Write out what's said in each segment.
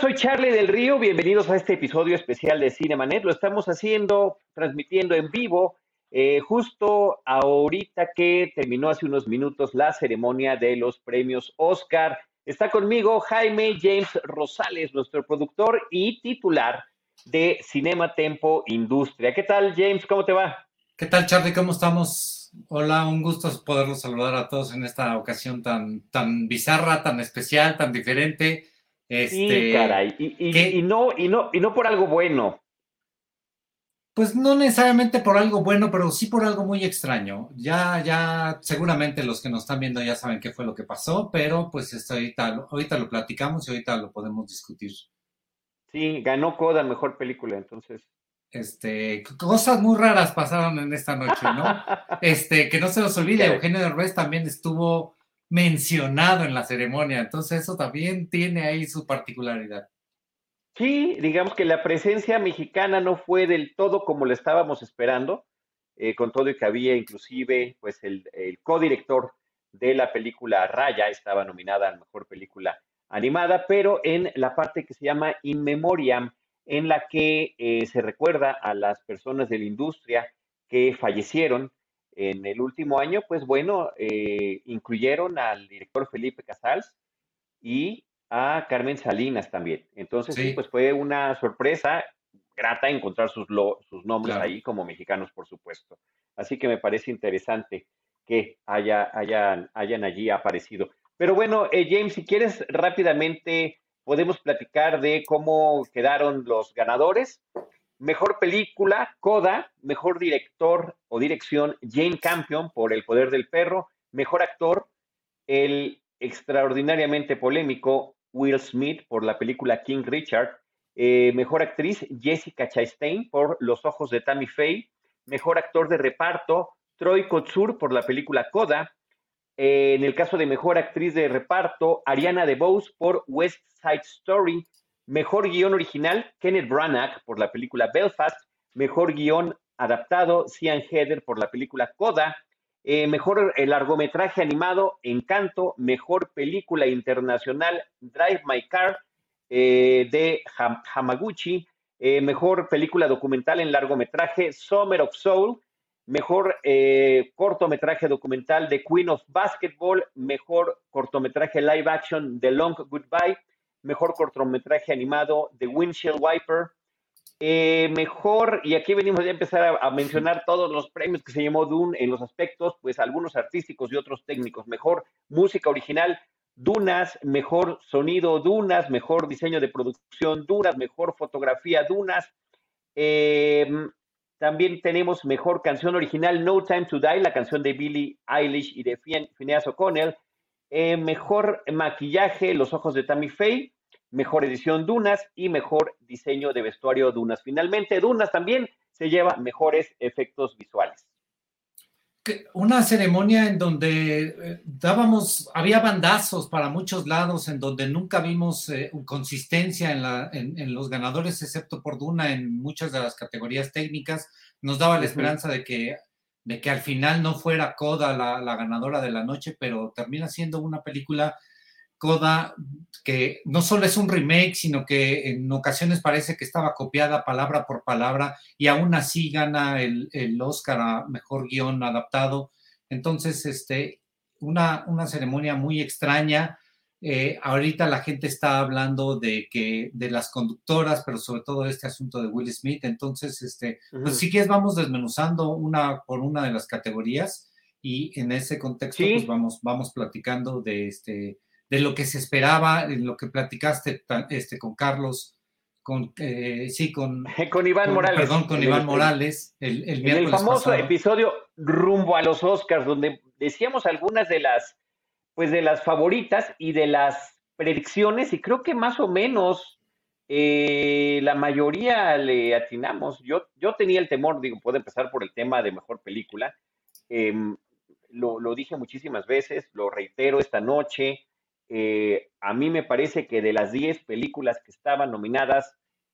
Soy Charlie del Río. Bienvenidos a este episodio especial de Cinemanet. Lo estamos haciendo, transmitiendo en vivo, eh, justo ahorita que terminó hace unos minutos la ceremonia de los premios Oscar. Está conmigo Jaime James Rosales, nuestro productor y titular de Cinema Tempo Industria. ¿Qué tal, James? ¿Cómo te va? ¿Qué tal, Charlie? ¿Cómo estamos? Hola, un gusto poderlos saludar a todos en esta ocasión tan, tan bizarra, tan especial, tan diferente. Este, sí, caray. Y, no, y, no, y no por algo bueno. Pues no necesariamente por algo bueno, pero sí por algo muy extraño. Ya, ya, seguramente los que nos están viendo ya saben qué fue lo que pasó, pero pues esto ahorita, ahorita lo platicamos y ahorita lo podemos discutir. Sí, ganó Coda mejor película, entonces. Este, cosas muy raras pasaron en esta noche, ¿no? Este, que no se nos olvide, Eugenio Derbez también estuvo mencionado en la ceremonia, entonces eso también tiene ahí su particularidad. Sí, digamos que la presencia mexicana no fue del todo como lo estábamos esperando, eh, con todo y que había inclusive, pues el, el codirector de la película Raya estaba nominada a mejor película animada, pero en la parte que se llama In Memoriam, en la que eh, se recuerda a las personas de la industria que fallecieron en el último año, pues bueno, eh, incluyeron al director Felipe Casals y a Carmen Salinas también. Entonces, sí, pues fue una sorpresa grata encontrar sus, sus nombres ahí como mexicanos, por supuesto. Así que me parece interesante que haya, hayan, hayan allí aparecido. Pero bueno, eh, James, si quieres rápidamente podemos platicar de cómo quedaron los ganadores. Mejor película, Coda. Mejor director o dirección, Jane Campion por El Poder del Perro. Mejor actor, el extraordinariamente polémico Will Smith por la película King Richard. Eh, mejor actriz, Jessica Chastain por Los Ojos de Tammy Faye. Mejor actor de reparto, Troy Kotsur por la película Coda. Eh, en el caso de mejor actriz de reparto, Ariana DeBose por West Side Story. Mejor guion original, Kenneth Branagh por la película Belfast. Mejor guion adaptado, Cian Heather por la película Coda. Eh, mejor eh, largometraje animado, Encanto. Mejor película internacional, Drive My Car eh, de Hamaguchi. mejor película documental en largometraje, Summer of Soul. Mejor cortometraje documental de Queen of Basketball. Mejor cortometraje live action, The Long Goodbye mejor cortometraje animado de Windshield Wiper, eh, mejor, y aquí venimos a empezar a, mencionar todos los premios que se llamó Dune en los aspectos, pues algunos artísticos y otros técnicos, mejor música original, Dunas, mejor sonido, Dunas, mejor diseño de producción, Dunas, mejor fotografía, Dunas. Em, también tenemos mejor canción original, No Time to Die, la canción de Billie Eilish y de Phineas O'Connell. Eh, mejor maquillaje, Los Ojos de Tammy Faye, mejor edición Dunas y mejor diseño de vestuario Dunas. Finalmente, Dunas también se lleva mejores efectos visuales. Una ceremonia en donde eh, dábamos, había bandazos para muchos lados, en donde nunca vimos eh, consistencia en, la, en, los ganadores, excepto por Duna en muchas de las categorías técnicas. Nos daba la esperanza de que de que al final no fuera Coda la, ganadora de la noche, pero termina siendo una película Coda que no solo es un remake, sino que en ocasiones parece que estaba copiada palabra por palabra y aún así gana el, el Oscar a Mejor Guión Adaptado. Entonces, este, una, una ceremonia muy extraña, eh, ahorita la gente está hablando de que de las conductoras, pero sobre todo este asunto de Will Smith. Entonces, este, pues si quieres vamos desmenuzando una por una de las categorías y en ese contexto pues vamos vamos platicando de este de lo que se esperaba, de lo que platicaste este con Carlos con eh, sí con con Iván Morales. Perdón, con Iván Morales el, el, el famoso episodio rumbo a los Oscars donde decíamos algunas de las pues de las favoritas y de las predicciones, y creo que más o menos eh, la mayoría le atinamos. Yo, yo tenía el temor, digo, puedo empezar por el tema de mejor película. Em, lo, lo, dije muchísimas veces, lo reitero esta noche. Eh, a mí me parece que de las 10 películas que estaban nominadas,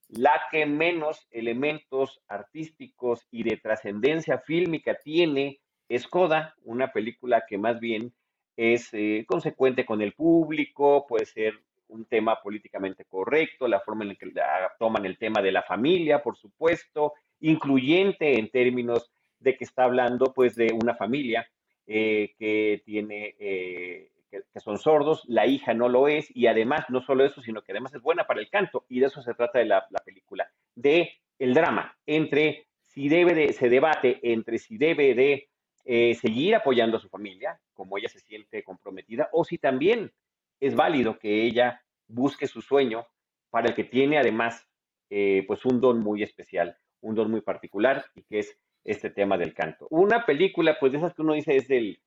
la que menos elementos artísticos y de trascendencia fílmica tiene es Coda, una película que más bien es eh, consecuente con el público, puede ser un tema políticamente correcto, la forma en que toman el tema de la familia, por supuesto, incluyente en términos de que está hablando pues de una familia eh, que tiene eh, que, son sordos, la hija no lo es, y además, no solo eso, sino que además es buena para el canto, y de eso se trata de la, película, de el drama entre si debe de, se debate entre si debe de eh, seguir apoyando a su familia, como ella se siente comprometida, o si también es válido que ella busque su sueño para el que tiene además eh, pues un don muy especial, un don muy particular y que es este tema del canto. Una película, pues de esas que uno dice es del,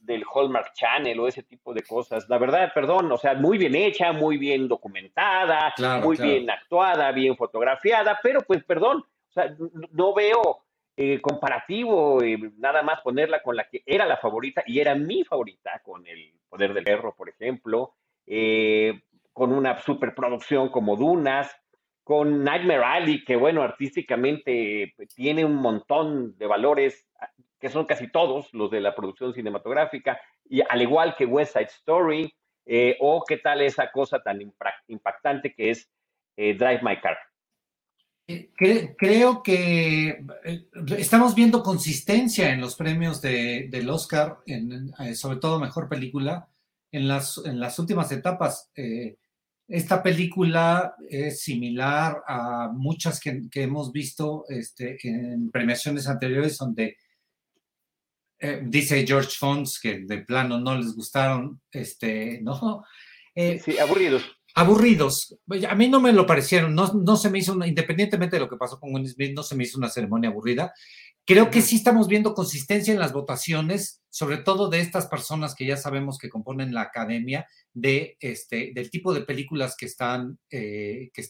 del Hallmark Channel o ese tipo de cosas. La verdad, perdón, o sea, muy bien hecha, muy bien documentada, muy bien actuada, bien fotografiada, pero pues perdón, o sea, no veo eh, comparativo, eh, nada más ponerla con la que era la favorita y era mi favorita, con El Poder del Perro, por ejemplo, eh, con una superproducción como Dunas, con Nightmare Alley, que bueno, artísticamente tiene un montón de valores que son casi todos los de la producción cinematográfica, y al igual que West Side Story, o qué tal esa cosa tan impactante que es Drive My Car. Eh, creo que estamos viendo consistencia en los premios del Oscar, sobre todo Mejor Película, en las, en las últimas etapas. esta película es similar a muchas que, hemos visto este, en premiaciones anteriores donde eh, dice George Fons que de plano no les gustaron, este, ¿no? Eh, sí, aburridos. Aburridos. A mí no me lo parecieron, no, no se me hizo, independientemente de lo que pasó con Will Smith, no se me hizo una ceremonia aburrida. Creo que sí estamos viendo consistencia en las votaciones, sobre todo de estas personas que ya sabemos que componen la academia, de este, del tipo de películas que están, eh, que,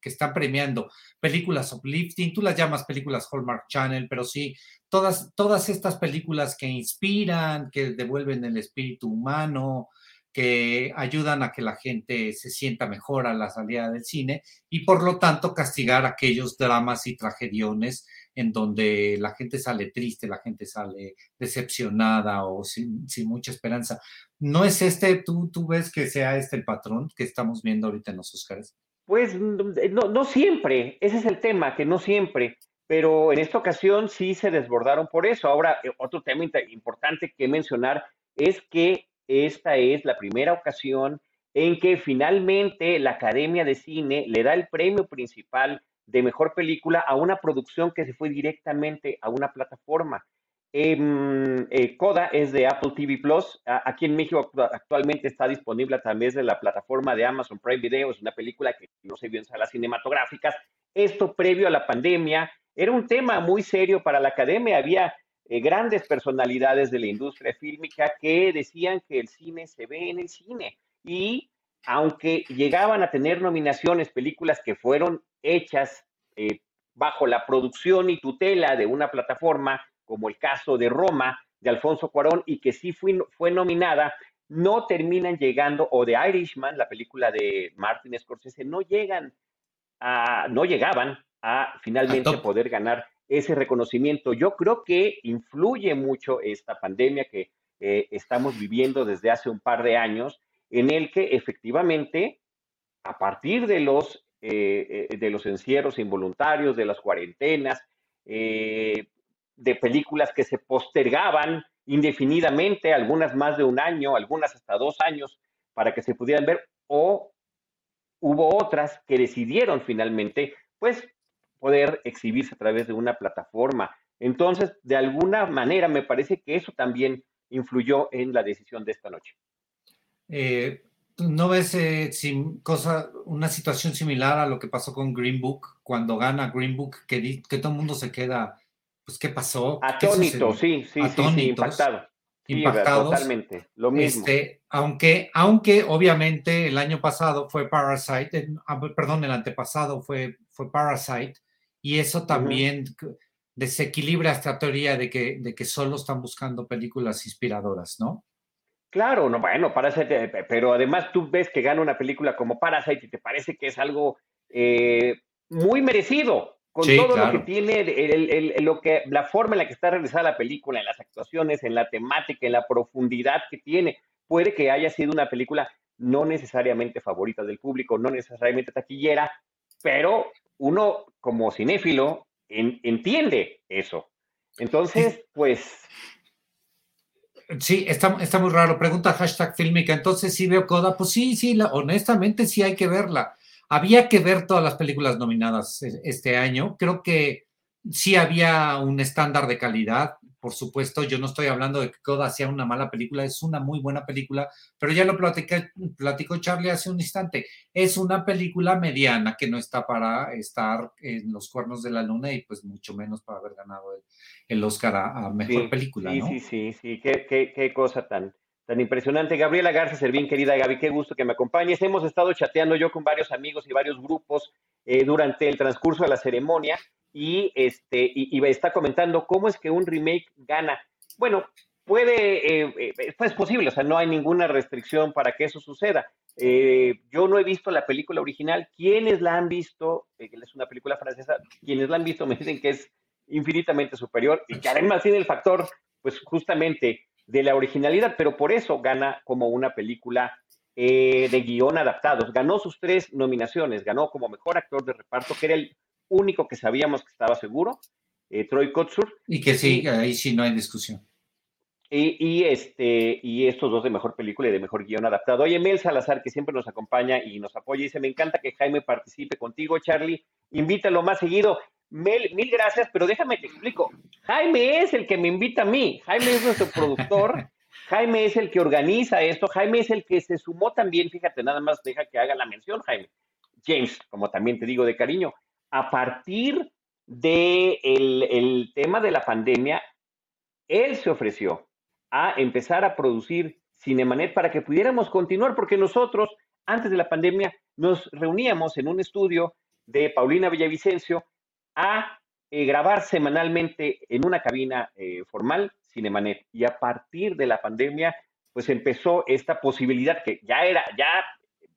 que están premiando. Películas uplifting, tú las llamas películas Hallmark Channel, pero sí, todas, todas estas películas que inspiran, que devuelven el espíritu humano, que ayudan a que la gente se sienta mejor a la salida del cine y por lo tanto castigar aquellos dramas y tragediones en donde la gente sale triste, la gente sale decepcionada o sin, mucha esperanza. ¿No es este, tú, tú ves que sea este el patrón que estamos viendo ahorita en los Oscars? Pues no, no siempre, ese es el tema, que no siempre, pero en esta ocasión sí se desbordaron por eso. Ahora, eh, otro tema importante que mencionar es que esta es la primera ocasión en que finalmente la Academia de Cine le da el premio principal de mejor película a una producción que se fue directamente a una plataforma. Em, eh, Coda es de Apple TV Plus. Aquí en México actualmente está disponible a través de la plataforma de Amazon Prime Video. Es una película que no se vio en salas cinematográficas. Esto previo a la pandemia era un tema muy serio para la academia. Había eh, grandes personalidades de la industria fílmica que decían que el cine se ve en el cine. Y aunque llegaban a tener nominaciones películas que fueron hechas eh, bajo la producción y tutela de una plataforma, como el caso de Roma, de Alfonso Cuarón, y que sí fue, fue nominada, no terminan llegando, o de Irishman, la película de Martin Scorsese, no llegan a, no llegaban a finalmente poder ganar ese reconocimiento. Yo creo que influye mucho esta pandemia que eh, estamos viviendo desde hace un par de años, en el que efectivamente, a partir de los eh, eh, de los encierros involuntarios, de las cuarentenas, eh, de películas que se postergaban indefinidamente, algunas más de un año, algunas hasta dos años, para que se pudieran ver, o hubo otras que decidieron finalmente, pues, poder exhibirse a través de una plataforma. Entonces, de alguna manera, me parece que eso también influyó en la decisión de esta noche. ¿No ves eh, cosa, una situación similar a lo que pasó con Green Book cuando gana Green Book, que, que todo el mundo se queda, pues, ¿qué pasó? Atónito, sí, sí, sí, impactado. impactados. totalmente, lo mismo. Este, aunque, aunque obviamente el año pasado fue Parasite, ah, perdón, el antepasado fue, fue Parasite, y eso también desequilibra esta teoría de que, de que solo están buscando películas inspiradoras, ¿no? Claro, no, bueno, Parasite, pero además tú ves que gana una película como Parasite y te parece que es algo eh, muy merecido, con todo lo que tiene, el, lo que, la forma en la que está realizada la película, en las actuaciones, en la temática, en la profundidad que tiene. Puede que haya sido una película no necesariamente favorita del público, no necesariamente taquillera, pero uno como cinéfilo entiende eso. Entonces, pues... Sí, está, está muy raro. Pregunta hashtag fílmica. Entonces, ¿sí veo Coda? Pues sí, sí, honestamente sí hay que verla. Había que ver todas las películas nominadas e, este año. Creo que sí había un estándar de calidad. Por supuesto, yo no estoy hablando de que Coda sea una mala película, es una muy buena película, pero ya lo platicé, platicó Charlie hace un instante. Es una película mediana que no está para estar en los cuernos de la luna y pues mucho menos para haber ganado el, Oscar a, mejor película. Sí, sí, sí, sí, qué, qué, qué cosa tan, tan impresionante. Gabriela Garza Servín, querida Gaby, qué gusto que me acompañes. Hemos estado chateando yo con varios amigos y varios grupos eh, durante el transcurso de la ceremonia y, este, y, está comentando cómo es que un remake gana. Bueno, puede, eh, eh, es posible, o sea, no hay ninguna restricción para que eso suceda. yo no he visto la película original. Quienes la han visto, es una película francesa, quienes la han visto me dicen que es infinitamente superior y que además tiene el factor, pues justamente de la originalidad, pero por eso gana como una película eh, de guion adaptados. Ganó sus tres nominaciones, ganó como mejor actor de reparto, que era el único que sabíamos que estaba seguro, eh, Troy Kotsur. Y que sí, ahí sí no hay discusión. Y, este, y estos dos de mejor película y de mejor guion adaptado. Oye, Mel Salazar, que siempre nos acompaña y nos apoya, dice, me encanta que Jaime participe contigo, Charlie, invítalo más seguido. Mel, mil gracias, pero déjame te explico. Jaime es el que me invita a mí. Jaime es nuestro productor. Jaime es el que organiza esto. Jaime es el que se sumó también. Fíjate, nada más deja que haga la mención, Jaime. James, como también te digo de cariño. A partir del de el tema de la pandemia, él se ofreció a empezar a producir Cinemanet para que pudiéramos continuar, porque nosotros, antes de la pandemia, nos reuníamos en un estudio de Paulina Villavicencio a eh, grabar semanalmente en una cabina eh, formal, Cinemanet. Y a partir de la pandemia, pues empezó esta posibilidad que ya era, ya,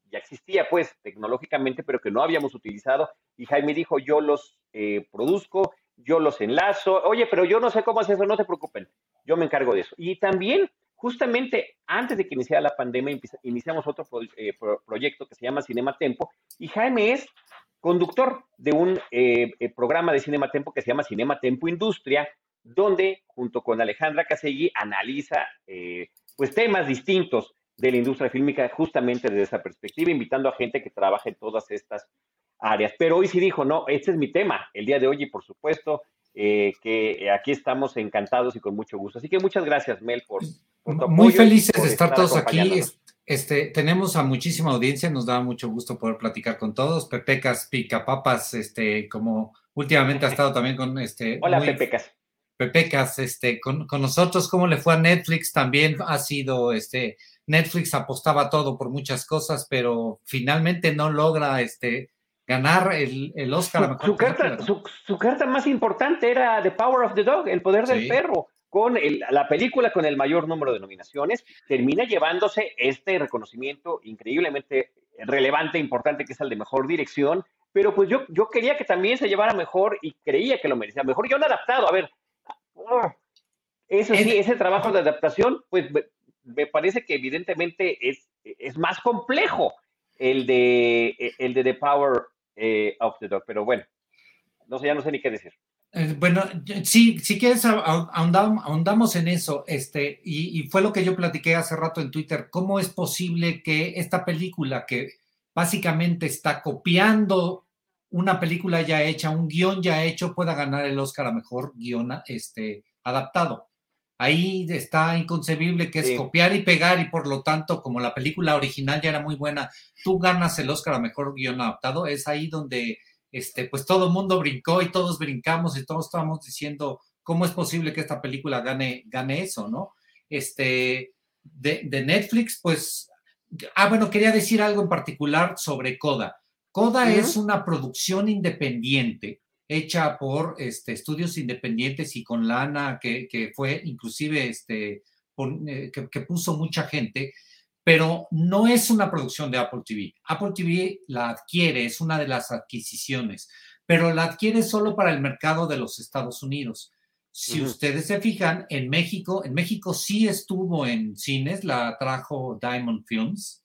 ya existía pues tecnológicamente, pero que no habíamos utilizado. Y Jaime dijo, yo los eh, produzco, yo los enlazo. Oye, pero yo no sé cómo hacer eso, no te preocupen, yo me encargo de eso. Y también, justamente antes de que iniciara la pandemia, iniciamos otro proyecto que se llama Cinema Tempo. Y Jaime es conductor de un eh, eh, programa de Cinema Tempo que se llama Cinema Tempo Industria, donde junto con Alejandra Casegui analiza eh, pues temas distintos de la industria fílmica justamente desde esa perspectiva, invitando a gente que trabaja en todas estas áreas. Pero hoy sí dijo, no, este es mi tema, el día de hoy y por supuesto que aquí estamos encantados y con mucho gusto. Así que muchas gracias, Mel, por, por Muy felices de estar todos aquí. Este, tenemos a muchísima audiencia, nos da mucho gusto poder platicar con todos. Pepecas, Picapapas, este, como últimamente ha estado también con este. Hola, Pepecas. Pepecas, este, con, nosotros, ¿cómo le fue a Netflix? También ha sido, este, Netflix apostaba todo por muchas cosas, pero finalmente no logra, este, ganar el, el Oscar. Su, carta, su, carta más importante era The Power of the Dog, el poder del perro con la película con el mayor número de nominaciones, termina llevándose este reconocimiento increíblemente relevante, importante, que es el de mejor dirección, pero pues yo, yo quería que también se llevara mejor y creía que lo merecía. Mejor yo no adaptado, a ver, oh, eso sí, ese trabajo de adaptación, pues me parece que evidentemente es, es más complejo el de, el de The Power eh, of the Dog, pero bueno, no sé, ya no sé ni qué decir. Eh, bueno, sí, si quieres ahondamos en eso, este, y, fue lo que yo platiqué hace rato en Twitter, ¿cómo es posible que esta película que básicamente está copiando una película ya hecha, un guion ya hecho, pueda ganar el Oscar a mejor guion este, adaptado? Ahí está inconcebible que es copiar y pegar y por lo tanto, como la película original ya era muy buena, tú ganas el Oscar a mejor guion adaptado, es ahí donde este, pues todo el mundo brincó y todos brincamos y todos estábamos diciendo cómo es posible que esta película gane, gane eso, ¿no? este, de, Netflix, pues, ah, bueno, quería decir algo en particular sobre Coda. Coda es una producción independiente hecha por este, estudios independientes y con lana que, que fue inclusive este, eh, que, puso mucha gente, pero no es una producción de Apple TV. Apple TV la adquiere, es una de las adquisiciones, pero la adquiere solo para el mercado de los Estados Unidos. Si ustedes se fijan, en México, en México sí estuvo en cines, la trajo Diamond Films,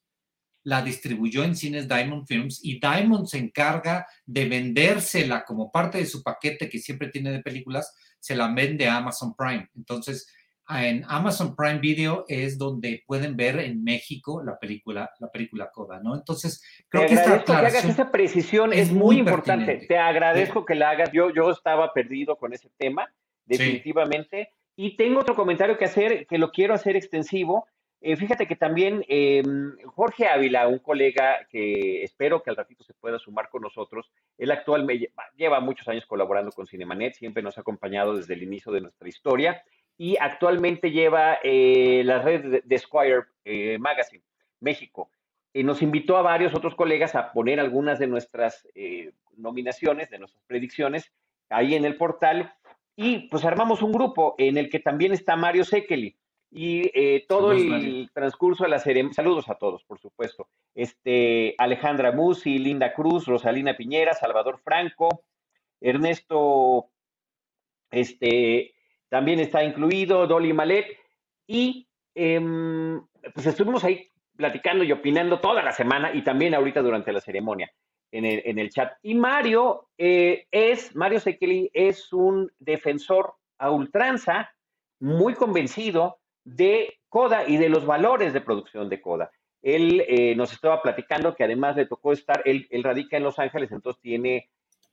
la distribuyó en cines Diamond Films y Diamond se encarga de vendérsela como parte de su paquete que siempre tiene de películas, se la vende a Amazon Prime. Entonces, en Amazon Prime Video es donde pueden ver en México la película, la película Coda, ¿no? Entonces, creo que esta que hagas esa precisión es, muy, importante. Te agradezco que la hagas. Yo, yo estaba perdido con ese tema, definitivamente. Y tengo otro comentario que hacer, que lo quiero hacer extensivo. Eh, fíjate que también em, Jorge Ávila, un colega que espero que al ratito se pueda sumar con nosotros, él actual lleva muchos años colaborando con Cinemanet, siempre nos ha acompañado desde el inicio de nuestra historia y actualmente lleva eh, las redes de, Squire eh, Magazine México. Eh, nos invitó a varios otros colegas a poner algunas de nuestras nominaciones, de nuestras predicciones ahí en el portal y pues armamos un grupo en el que también está Mario Sekeli y todo el transcurso de la serie, saludos a todos, por supuesto, este, Alejandra Musi, Linda Cruz, Rosalina Piñera, Salvador Franco, Ernesto, este, también está incluido Dolly Malet. Y em, pues estuvimos ahí platicando y opinando toda la semana y también ahorita durante la ceremonia en el, chat. Y Mario eh, es, Mario Sekeli es un defensor a ultranza, muy convencido de Coda y de los valores de producción de Coda. Él eh, nos estaba platicando que además le tocó estar, él, él, radica en Los Ángeles, entonces tiene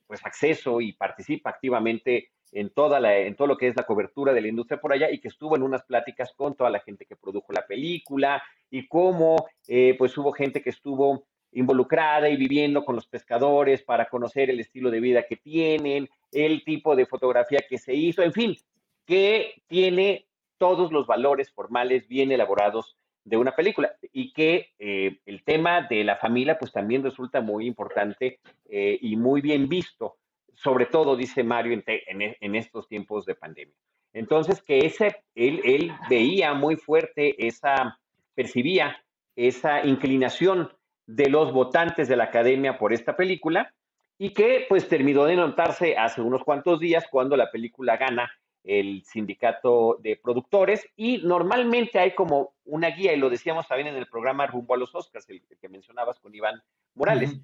pues acceso y participa activamente en, toda la, en todo lo que es la cobertura de la industria por allá y que estuvo en unas pláticas con toda la gente que produjo la película y cómo eh, pues hubo gente que estuvo involucrada y viviendo con los pescadores para conocer el estilo de vida que tienen, el tipo de fotografía que se hizo, en fin, que tiene todos los valores formales bien elaborados de una película y que eh, el tema de la familia pues también resulta muy importante eh, y muy bien visto sobre todo, dice Mario, en, estos tiempos de pandemia. Entonces, que ese, él, él veía muy fuerte esa, percibía esa inclinación de los votantes de la academia por esta película y que pues terminó de notarse hace unos cuantos días cuando la película gana el sindicato de productores y normalmente hay como una guía y lo decíamos también en el programa Rumbo a los Oscars, el, que mencionabas con Iván Morales.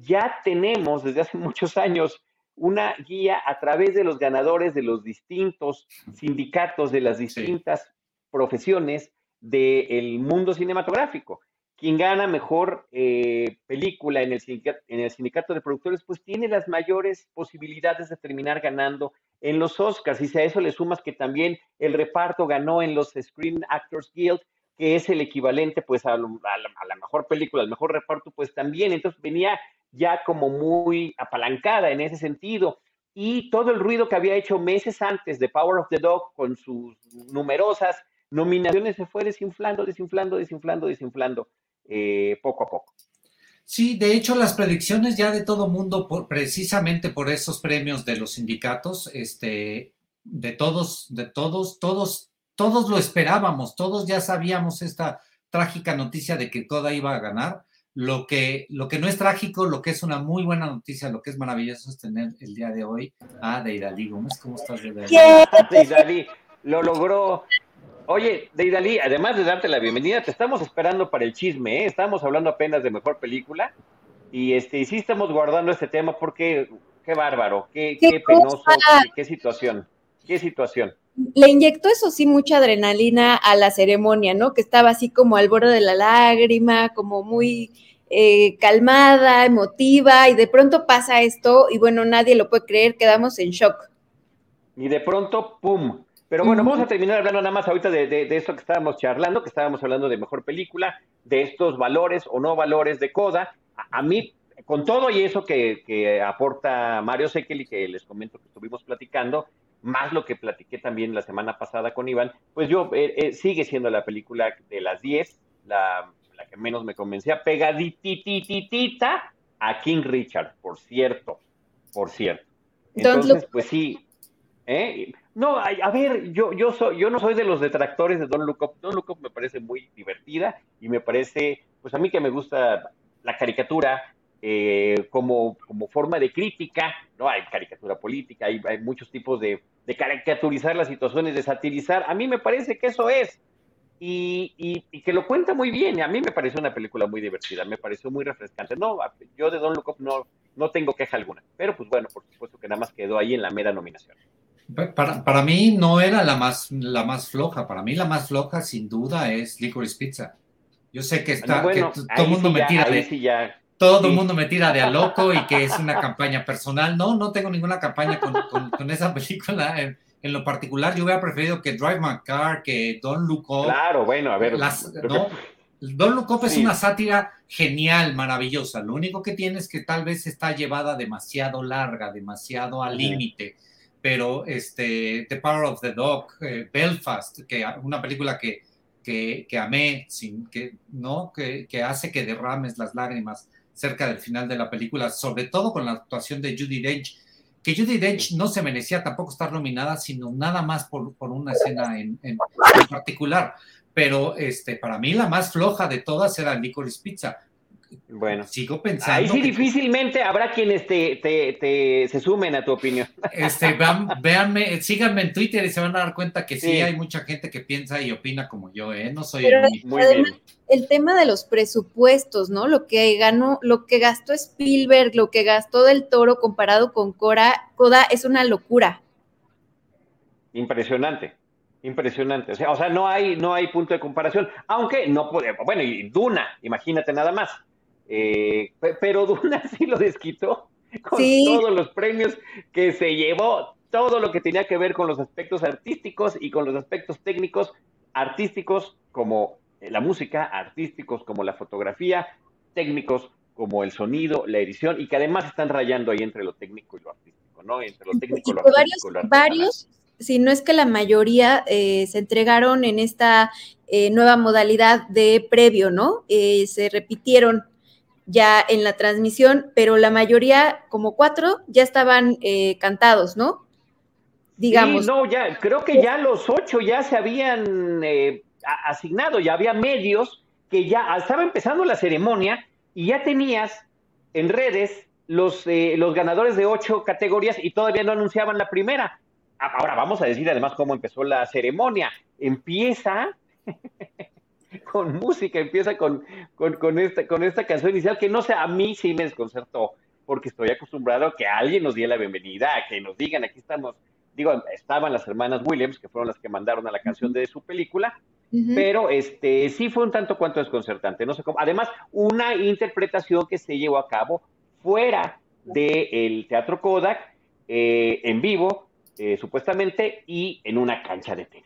Ya tenemos desde hace muchos años una guía a través de los ganadores de los distintos sindicatos, de las distintas profesiones del mundo cinematográfico. Quien gana mejor eh, película en el, en el sindicato de productores, pues tiene las mayores posibilidades de terminar ganando en los Oscars. Y si a eso le sumas que también el reparto ganó en los Screen Actors Guild, que es el equivalente pues a, a la mejor película, al mejor reparto, pues también. Entonces venía ya como muy apalancada en ese sentido. Y todo el ruido que había hecho meses antes de Power of the Dog con sus numerosas nominaciones se fue desinflando, desinflando, desinflando, desinflando eh, poco a poco. Sí, de hecho las predicciones ya de todo mundo, precisamente por esos premios de los sindicatos, este, de todos, de todos, todos, todos lo esperábamos, todos ya sabíamos esta trágica noticia de que Coda iba a ganar lo que, lo que no es trágico, lo que es una muy buena noticia, lo que es maravilloso es tener el día de hoy a Deidali Gómez. ¿Cómo estás, Deidali? Deidali, lo logró. Oye, Deidali, además de darte la bienvenida, te estamos esperando para el chisme, ¿eh? Estamos hablando apenas de mejor película y, este, y sí estamos guardando este tema porque qué bárbaro, qué, qué, penoso, qué situación, qué situación le inyectó eso sí mucha adrenalina a la ceremonia, ¿no? Que estaba así como al borde de la lágrima, como muy eh, calmada, emotiva, y de pronto pasa esto y bueno, nadie lo puede creer, quedamos en shock. Y de pronto, ¡pum! Pero bueno, vamos a terminar hablando nada más ahorita de, de, esto que estábamos charlando, que estábamos hablando de mejor película, de estos valores o no valores de Coda. A, mí, con todo y eso que, que aporta Mario Sekeli, que les comento que estuvimos platicando, más lo que platiqué también la semana pasada con Iván, pues yo eh, eh, sigue siendo la película de las 10, la, la que menos me convencía, pegaditititita a King Richard, por cierto, por cierto. Entonces, pues sí, ¿eh? No, a, ver, yo, yo, soy, yo no soy de los detractores de Don Look Up. Don Look Up me parece muy divertida y me parece, pues a mí que me gusta la caricatura eh, como, como forma de crítica, ¿no? Hay caricatura política, hay, hay muchos tipos de, de, caricaturizar las situaciones, de satirizar. A mí me parece que eso es. Y, y, que lo cuenta muy bien. Y a mí me pareció una película muy divertida, me pareció muy refrescante. No, yo de Don Look Up no, no tengo queja alguna. Pero pues bueno, por supuesto que nada más quedó ahí en la mera nominación. Para, para, mí no era la más, la más floja. Para mí la más floja, sin duda, es Licorice Pizza. Yo sé que está, que todo el mundo me tira de, todo el mundo me tira de a loco y que es una campaña personal. No, no tengo ninguna campaña con, con, esa película. En, en, lo particular, yo hubiera preferido que Drive My Car, que Look Up. Claro, bueno, a ver. ¿no? Don't Look Up es una sátira genial, maravillosa. Lo único que tiene es que tal vez está llevada demasiado larga, demasiado al límite pero este, The Power of the Dog, eh, Belfast, que una película que, que, que, amé, sin que, ¿no? Que, que, hace que derrames las lágrimas cerca del final de la película, sobre todo con la actuación de Judy Dench, que Judy Dench no se merecía tampoco estar nominada, sino nada más por, por una escena en, en, particular. Pero este, para mí la más floja de todas era Licorice Pizza. Bueno, sigo pensando. Ahí sí difícilmente habrá quienes te, te, se sumen a tu opinión. Este, vean, véanme, síganme en Twitter y se van a dar cuenta que sí, hay mucha gente que piensa y opina como yo, ¿eh? No soy el único. el tema de los presupuestos, ¿no? Lo que ganó, lo que gastó Spielberg, lo que gastó del Toro comparado con Cora, Coda es una locura. Impresionante. Impresionante. O sea, o sea, no hay, no hay punto de comparación. Aunque no puede, bueno, y Duna, imagínate nada más. Eh, pero Duna sí lo desquitó con todos los premios que se llevó, todo lo que tenía que ver con los aspectos artísticos y con los aspectos técnicos, artísticos como la música, artísticos como la fotografía, técnicos como el sonido, la edición, y que además están rayando ahí entre lo técnico y lo artístico, ¿no? Entre lo técnico y lo artístico. Varios, varios si no es que la mayoría eh, se entregaron en esta eh, nueva modalidad de previo, ¿no? se repitieron ya en la transmisión, pero la mayoría, como cuatro, ya estaban eh, cantados, ¿no? Digamos. Sí, no, ya, creo que ya los ocho ya se habían eh, asignado, ya había medios que ya estaba empezando la ceremonia y ya tenías en redes los, eh, los ganadores de ocho categorías y todavía no anunciaban la primera. Ahora vamos a decir además cómo empezó la ceremonia. Empieza con música, empieza con, con, esta, con esta canción inicial que no sé, a mí sí me desconcertó, porque estoy acostumbrado a que alguien nos diera la bienvenida, a que nos digan, aquí estamos, digo, estaban las hermanas Williams, que fueron las que mandaron a la canción de su película, pero este sí fue un tanto cuanto desconcertante, no sé cómo. Además, una interpretación que se llevó a cabo fuera del Teatro Kodak, eh, en vivo, eh, supuestamente, y en una cancha de tenis.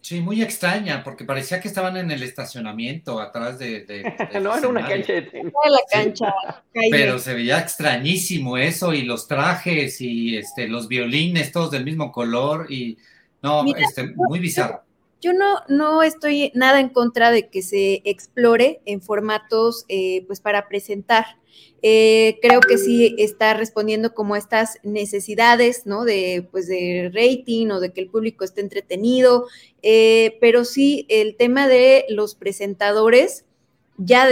Sí, muy extraña, porque parecía que estaban en el estacionamiento atrás de. no, era una cancha de La cancha. Pero se veía extrañísimo eso, y los trajes, y este, los violines, todos del mismo color, y no, este, muy bizarro. Yo no, no estoy nada en contra de que se explore en formatos eh, pues para presentar. Eh, creo que sí está respondiendo como estas necesidades, ¿no? De, pues, de rating o de que el público esté entretenido, eh, pero sí el tema de los presentadores, ya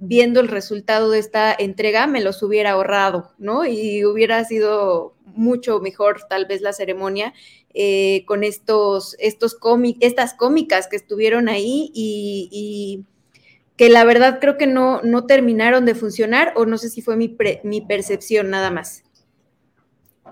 viendo el resultado de esta entrega, me los hubiera ahorrado, ¿no? Y hubiera sido mucho mejor tal vez la ceremonia eh, con estos, estos estas cómicas que estuvieron ahí y, que la verdad creo que no, no terminaron de funcionar o no sé si fue mi, mi percepción nada más.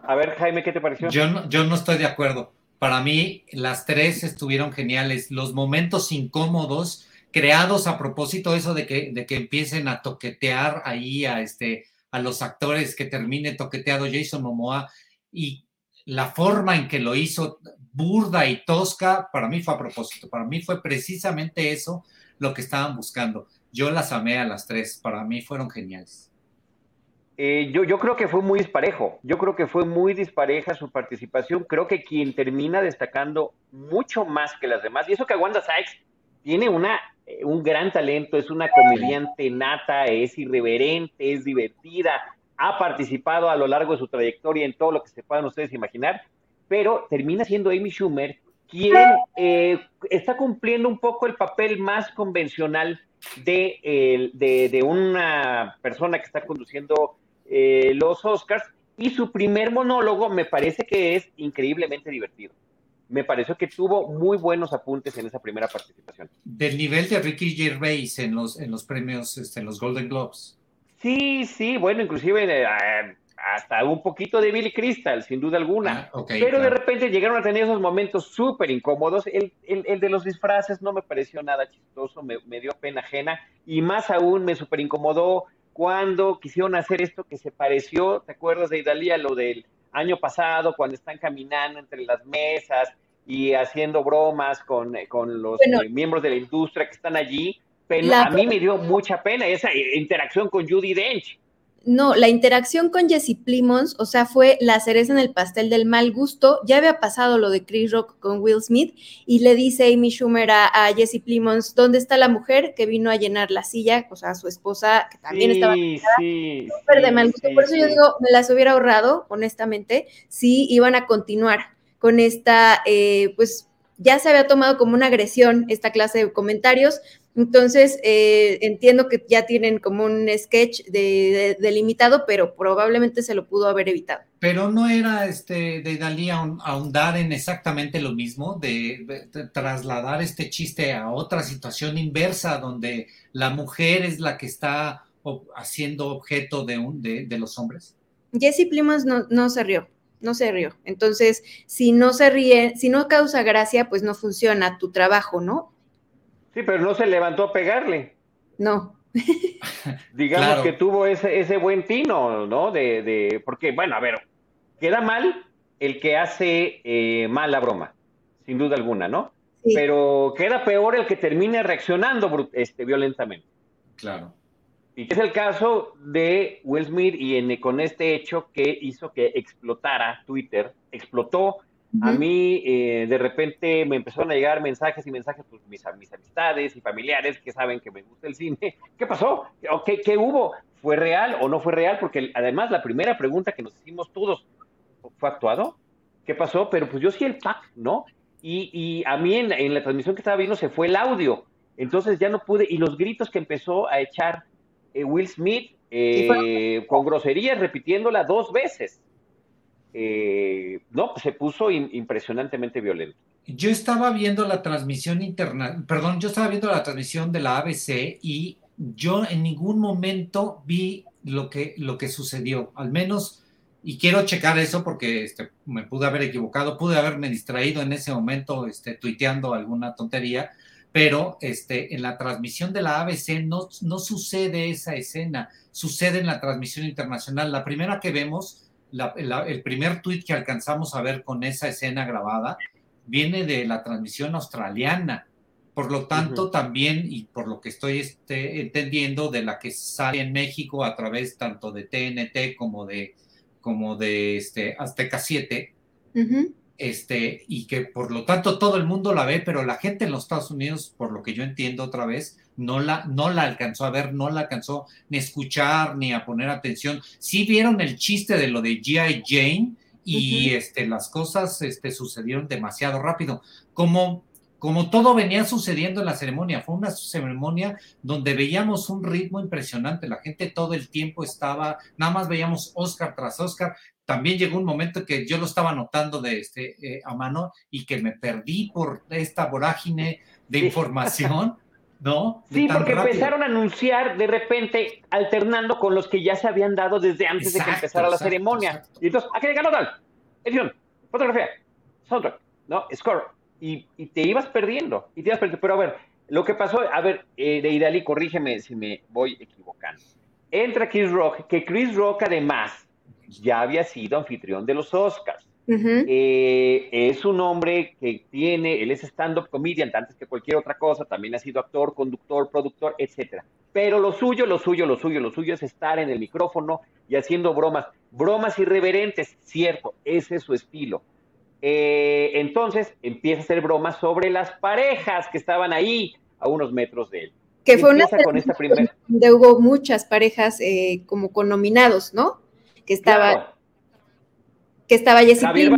A ver, Jaime, ¿qué te pareció? Yo no, yo no estoy de acuerdo. Para mí, las tres estuvieron geniales. Los momentos incómodos creados a propósito eso de que, de que empiecen a toquetear ahí a, este, a los actores, que termine toqueteado Jason Momoa y la forma en que lo hizo burda y tosca, para mí fue a propósito, para mí fue precisamente eso lo que estaban buscando. Yo las amé a las tres, para mí fueron geniales. Eh, yo, yo creo que fue muy disparejo. Yo creo que fue muy dispareja su participación. Creo que quien termina destacando mucho más que las demás, y eso que Wanda Sykes tiene una, eh, un gran talento, es una comediante nata, es irreverente, es divertida, ha participado a lo largo de su trayectoria en todo lo que se puedan ustedes imaginar, pero termina siendo Amy Schumer quien eh, está cumpliendo un poco el papel más convencional de, de, una persona que está conduciendo eh, los Oscars y su primer monólogo me parece que es increíblemente divertido. Me pareció que tuvo muy buenos apuntes en esa primera participación. Del nivel de Ricky Gervais en los, en los premios, este, en los Golden Globes. Sí, sí, bueno, inclusive eh, hasta un poquito de Billy Crystal, sin duda alguna. Ah, Pero de repente llegaron a tener esos momentos súper incómodos. El, el, de los disfraces no me pareció nada chistoso, me, me dio pena ajena y más aún me súper incomodó cuando quisieron hacer esto que se pareció, ¿te acuerdas de Idalía, lo del año pasado, cuando están caminando entre las mesas y haciendo bromas con, con los eh, miembros de la industria que están allí? Pero a mí me dio mucha pena esa interacción con Judy Dench. No, la interacción con Jesse Plimons, o sea, fue la cereza en el pastel del mal gusto. Ya había pasado lo de Chris Rock con Will Smith y le dice Amy Schumer a, Jesse Plimons, ¿dónde está la mujer que vino a llenar la silla? O sea, su esposa, que también estaba sí, súper de mal gusto. Por eso yo digo, me las hubiera ahorrado, honestamente, si iban a continuar con esta, eh, pues ya se había tomado como una agresión esta clase de comentarios, entonces, eh, entiendo que ya tienen como un sketch delimitado, pero probablemente se lo pudo haber evitado. Pero no era este de Dalí ahondar en exactamente lo mismo, de, trasladar este chiste a otra situación inversa, donde la mujer es la que está haciendo objeto de, un, de, los hombres. Jesse Plimas no, no se rió no se rió. Entonces, si no se ríe, si no causa gracia, pues no funciona tu trabajo, ¿no? Sí, pero no se levantó a pegarle. No. Digamos que tuvo ese, ese buen tino, ¿no? De, de, porque, bueno, a ver, queda mal el que hace eh, mal la broma, sin duda alguna, ¿no? Pero queda peor el que termine reaccionando este, violentamente. Claro. Y es el caso de Will Smith y en, con este hecho que hizo que explotara Twitter, explotó a mí eh, de repente me empezaron a llegar mensajes y mensajes, pues mis, mis amistades y familiares que saben que me gusta el cine. ¿Qué pasó? ¿Qué, ¿Qué hubo? ¿Fue real o no fue real? Porque además la primera pregunta que nos hicimos todos, ¿fue actuado? ¿Qué pasó? Pero pues yo sí el pack, ¿no? Y, y a mí en, en, la transmisión que estaba viendo se fue el audio. Entonces ya no pude, y los gritos que empezó a echar eh, Will Smith eh, con groserías, repitiéndola dos veces. Eh, no, se puso impresionantemente violento. Yo estaba viendo la transmisión interna, perdón, yo estaba viendo la transmisión de la ABC y yo en ningún momento vi lo que, lo que sucedió, al menos, y quiero checar eso porque este, me pude haber equivocado, pude haberme distraído en ese momento este, tuiteando alguna tontería, pero este, en la transmisión de la ABC no, no sucede esa escena, sucede en la transmisión internacional. La primera que vemos el primer tuit que alcanzamos a ver con esa escena grabada viene de la transmisión australiana. Por lo tanto, también, y por lo que estoy este, entendiendo, de la que sale en México a través tanto de TNT como de, como de este, Azteca 7, este, y que por lo tanto todo el mundo la ve, pero la gente en los Estados Unidos, por lo que yo entiendo otra vez, no la, no la alcanzó a ver, no la alcanzó ni a escuchar ni a poner atención. Sí vieron el chiste de lo de G.I. Jane y este, las cosas este, sucedieron demasiado rápido. Como, como todo venía sucediendo en la ceremonia, fue una ceremonia donde veíamos un ritmo impresionante, la gente todo el tiempo estaba, nada más veíamos Oscar tras Oscar, también llegó un momento que yo lo estaba notando de este, eh, a mano y que me perdí por esta vorágine de información, ¿no? sí, porque empezaron a anunciar de repente alternando con los que ya se habían dado desde antes de que empezara la ceremonia. Y entonces, ¿a qué ganó tal? Edición, fotografía, soundtrack, ¿no? Score. Y, te ibas perdiendo, y te ibas perdiendo. Pero a ver, lo que pasó, a ver, eh, de Idali, corrígeme si me voy equivocando. Entra Chris Rock, que Chris Rock además ya había sido anfitrión de los Oscars. Eh, es un hombre que tiene, él es stand-up comedian antes que cualquier otra cosa, también ha sido actor, conductor, productor, etcétera. Pero lo suyo, lo suyo, lo suyo, lo suyo es estar en el micrófono y haciendo bromas, bromas irreverentes, cierto, ese es su estilo. Eh, entonces empieza a hacer bromas sobre las parejas que estaban ahí a unos metros de él. Que fue una con esta primera... donde hubo muchas parejas eh, como con nominados, ¿no? Que estaba que estaba Jesse Javier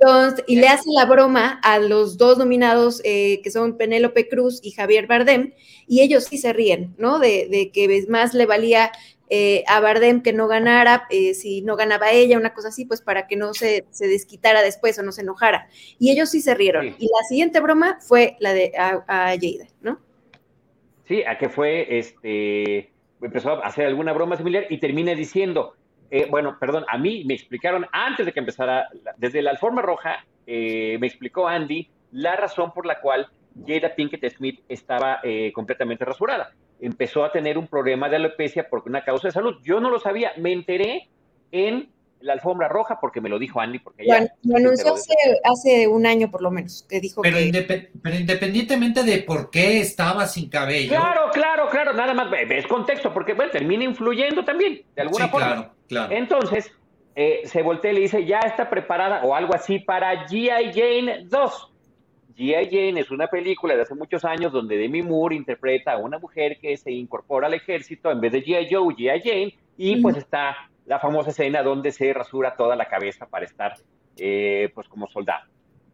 Entonces, y le hace la broma a los dos nominados eh, que son Penélope Cruz y Javier Bardem, y ellos sí se ríen, ¿no? De, de que más le valía eh, a Bardem que no ganara, eh, si no ganaba ella, una cosa así, pues para que no se, se, desquitara después o no se enojara. Y ellos sí se rieron. Y la siguiente broma fue la de a, a ¿no? Sí, a que fue, este, empezó a hacer alguna broma similar y termina diciendo, eh, bueno, perdón, a mí me explicaron antes de que empezara, desde la alforma roja, eh, me explicó Andy la razón por la cual Jada Pinkett Smith estaba eh, completamente rasurada. Empezó a tener un problema de alopecia por una causa de salud. Yo no lo sabía, me enteré en la alfombra roja porque me lo dijo Andy. Porque lo anunció hace, un año por lo menos, que dijo pero, pero independientemente de por qué estaba sin cabello. Claro, claro, claro, nada más ves contexto, porque bueno, termina influyendo también, de alguna forma. Claro, claro. Entonces, eh, se voltea y le dice, ya está preparada o algo así para G.I. Jane 2. G.I. Jane es una película de hace muchos años donde Demi Moore interpreta a una mujer que se incorpora al ejército en vez de G.I. Joe, G.I. Jane, y pues está la famosa escena donde se rasura toda la cabeza para estar eh, pues como soldado.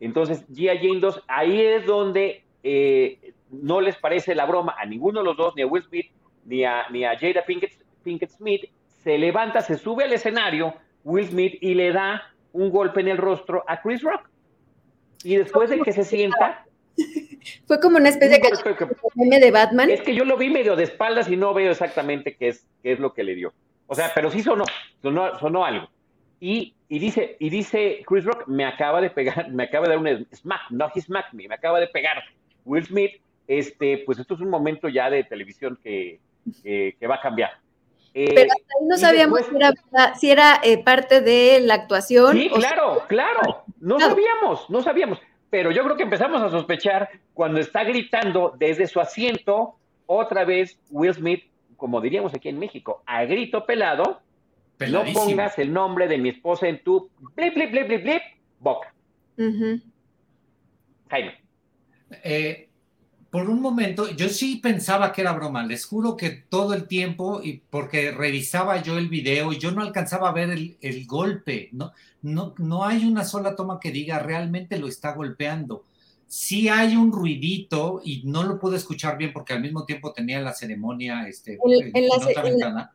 Entonces, G.I. Jane 2, ahí es donde eh, no les parece la broma a ninguno de los dos, ni a Will Smith, ni a, ni a Jada Pinkett, Pinkett Smith, se levanta, se sube al escenario, Will Smith, y le da un golpe en el rostro a Chris Rock. Y después de que se sienta... Fue como una especie de de Batman. Es que yo lo vi medio de espaldas y no veo exactamente qué es, qué es lo que le dio. O sea, pero sí sonó, sonó, algo. Y, dice, y dice Chris Rock, me acaba de pegar, me acaba de dar un smack, no he smack me, me acaba de pegar Will Smith. Este, pues esto es un momento ya de televisión que, va a cambiar. Eh, pero ahí no sabíamos si era, eh, parte de la actuación. Sí, claro, claro. No sabíamos, no sabíamos. Pero yo creo que empezamos a sospechar cuando está gritando desde su asiento otra vez Will Smith como diríamos aquí en México, a grito pelado, no pongas el nombre de mi esposa en tu blip, blip, blip, blip, blip, boca. Jaime. Eh, por un momento, yo sí pensaba que era broma, les juro que todo el tiempo, y porque revisaba yo el video y yo no alcanzaba a ver el, el golpe, no, no, no hay una sola toma que diga realmente lo está golpeando sí hay un ruidito y no lo pude escuchar bien porque al mismo tiempo tenía la ceremonia este, en, la,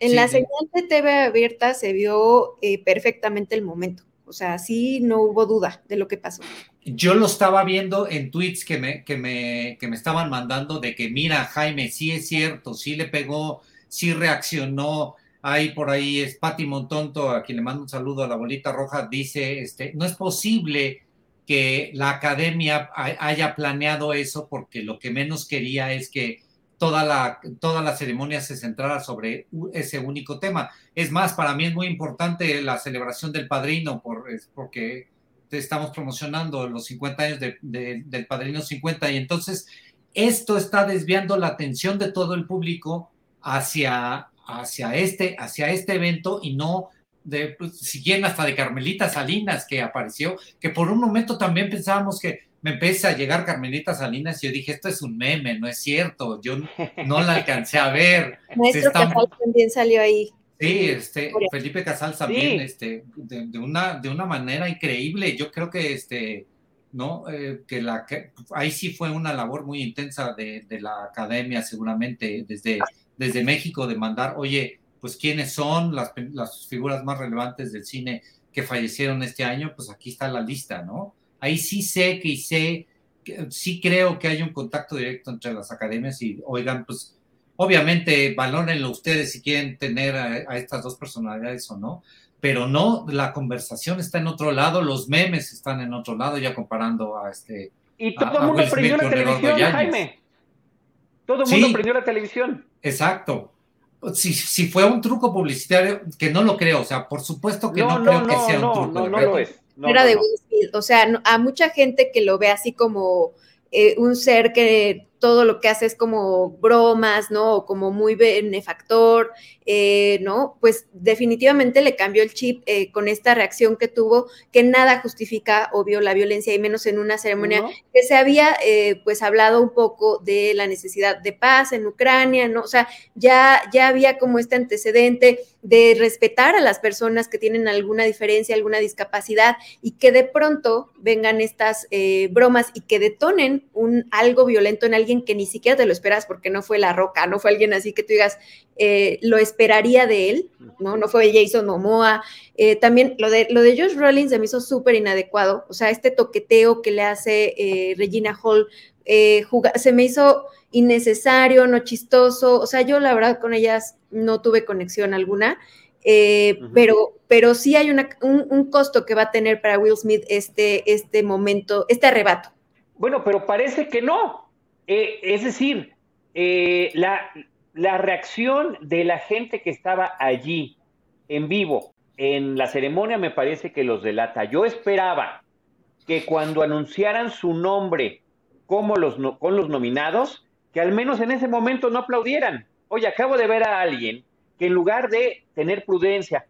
en la, señal de TV abierta se vio eh, perfectamente el momento. O sea, sí no hubo duda de lo que pasó. Yo lo estaba viendo en tweets que me, que me, que me estaban mandando de que, mira, Jaime, sí es cierto, sí le pegó, sí reaccionó. Hay por ahí es Pati Montonto, a quien le mando un saludo a la bolita roja, dice, este, no es posible que la academia haya planeado eso porque lo que menos quería es que toda la, toda la ceremonia se centrara sobre ese único tema. Es más, para mí es muy importante la celebración del padrino por, porque estamos promocionando los 50 años del padrino 50 y entonces esto está desviando la atención de todo el público hacia, hacia, este, hacia este evento y no de, pues, hasta de Carmelita Salinas que apareció, que por un momento también pensábamos que me empecé a llegar Carmelita Salinas y yo dije, esto es un meme, no es cierto, yo no la alcancé a ver. Maestro Casal también salió ahí. Sí, este, Felipe Casal también, este, de, una, de una manera increíble. Yo creo que este, ¿no? Eh, que la que ahí sí fue una labor muy intensa de, de la academia, seguramente, desde, desde México, de mandar, oye, pues quiénes son las, las figuras más relevantes del cine que fallecieron este año, pues aquí está la lista, ¿no? Ahí sí sé que y sé, sí creo que hay un contacto directo entre las academias y, oigan, pues obviamente valórenlo ustedes si quieren tener a, estas dos personalidades o no, pero no, la conversación está en otro lado, los memes están en otro lado, ya comparando a este... Y todo el mundo prendió la televisión, Jaime. Todo el mundo prendió la televisión. Exacto si, si, fue un truco publicitario, que no lo creo, o sea, por supuesto que no, creo que sea un truco. No, no, lo es. era de Will Smith. O sea, a mucha gente que lo ve así como eh, un ser que todo lo que hace es como bromas, ¿no? O como muy benefactor, eh, ¿no? Pues definitivamente le cambió el chip eh, con esta reacción que tuvo, que nada justifica, obvio, la violencia, y menos en una ceremonia que se había, eh, pues, hablado un poco de la necesidad de paz en Ucrania, ¿no? O sea, ya, ya había como este antecedente de respetar a las personas que tienen alguna diferencia, alguna discapacidad, y que de pronto vengan estas bromas y que detonen un algo violento en alguien que ni siquiera te lo esperas porque no fue La Roca, no fue alguien así que tú digas, lo esperas esperaría de él, ¿no? No fue Jason Momoa. Eh, también lo de, lo de Josh Rollins se me hizo súper inadecuado, o sea, este toqueteo que le hace eh, Regina Hall eh, se me hizo innecesario, no chistoso, o sea, yo la verdad con ellas no tuve conexión alguna. pero, pero sí hay un, un, costo que va a tener para Will Smith este, este momento, este arrebato. Bueno, pero parece que no. Es decir, la, la reacción de la gente que estaba allí en vivo en la ceremonia me parece que los delata. Yo esperaba que cuando anunciaran su nombre como los con los nominados, que al menos en ese momento no aplaudieran. Oye, acabo de ver a alguien que en lugar de tener prudencia,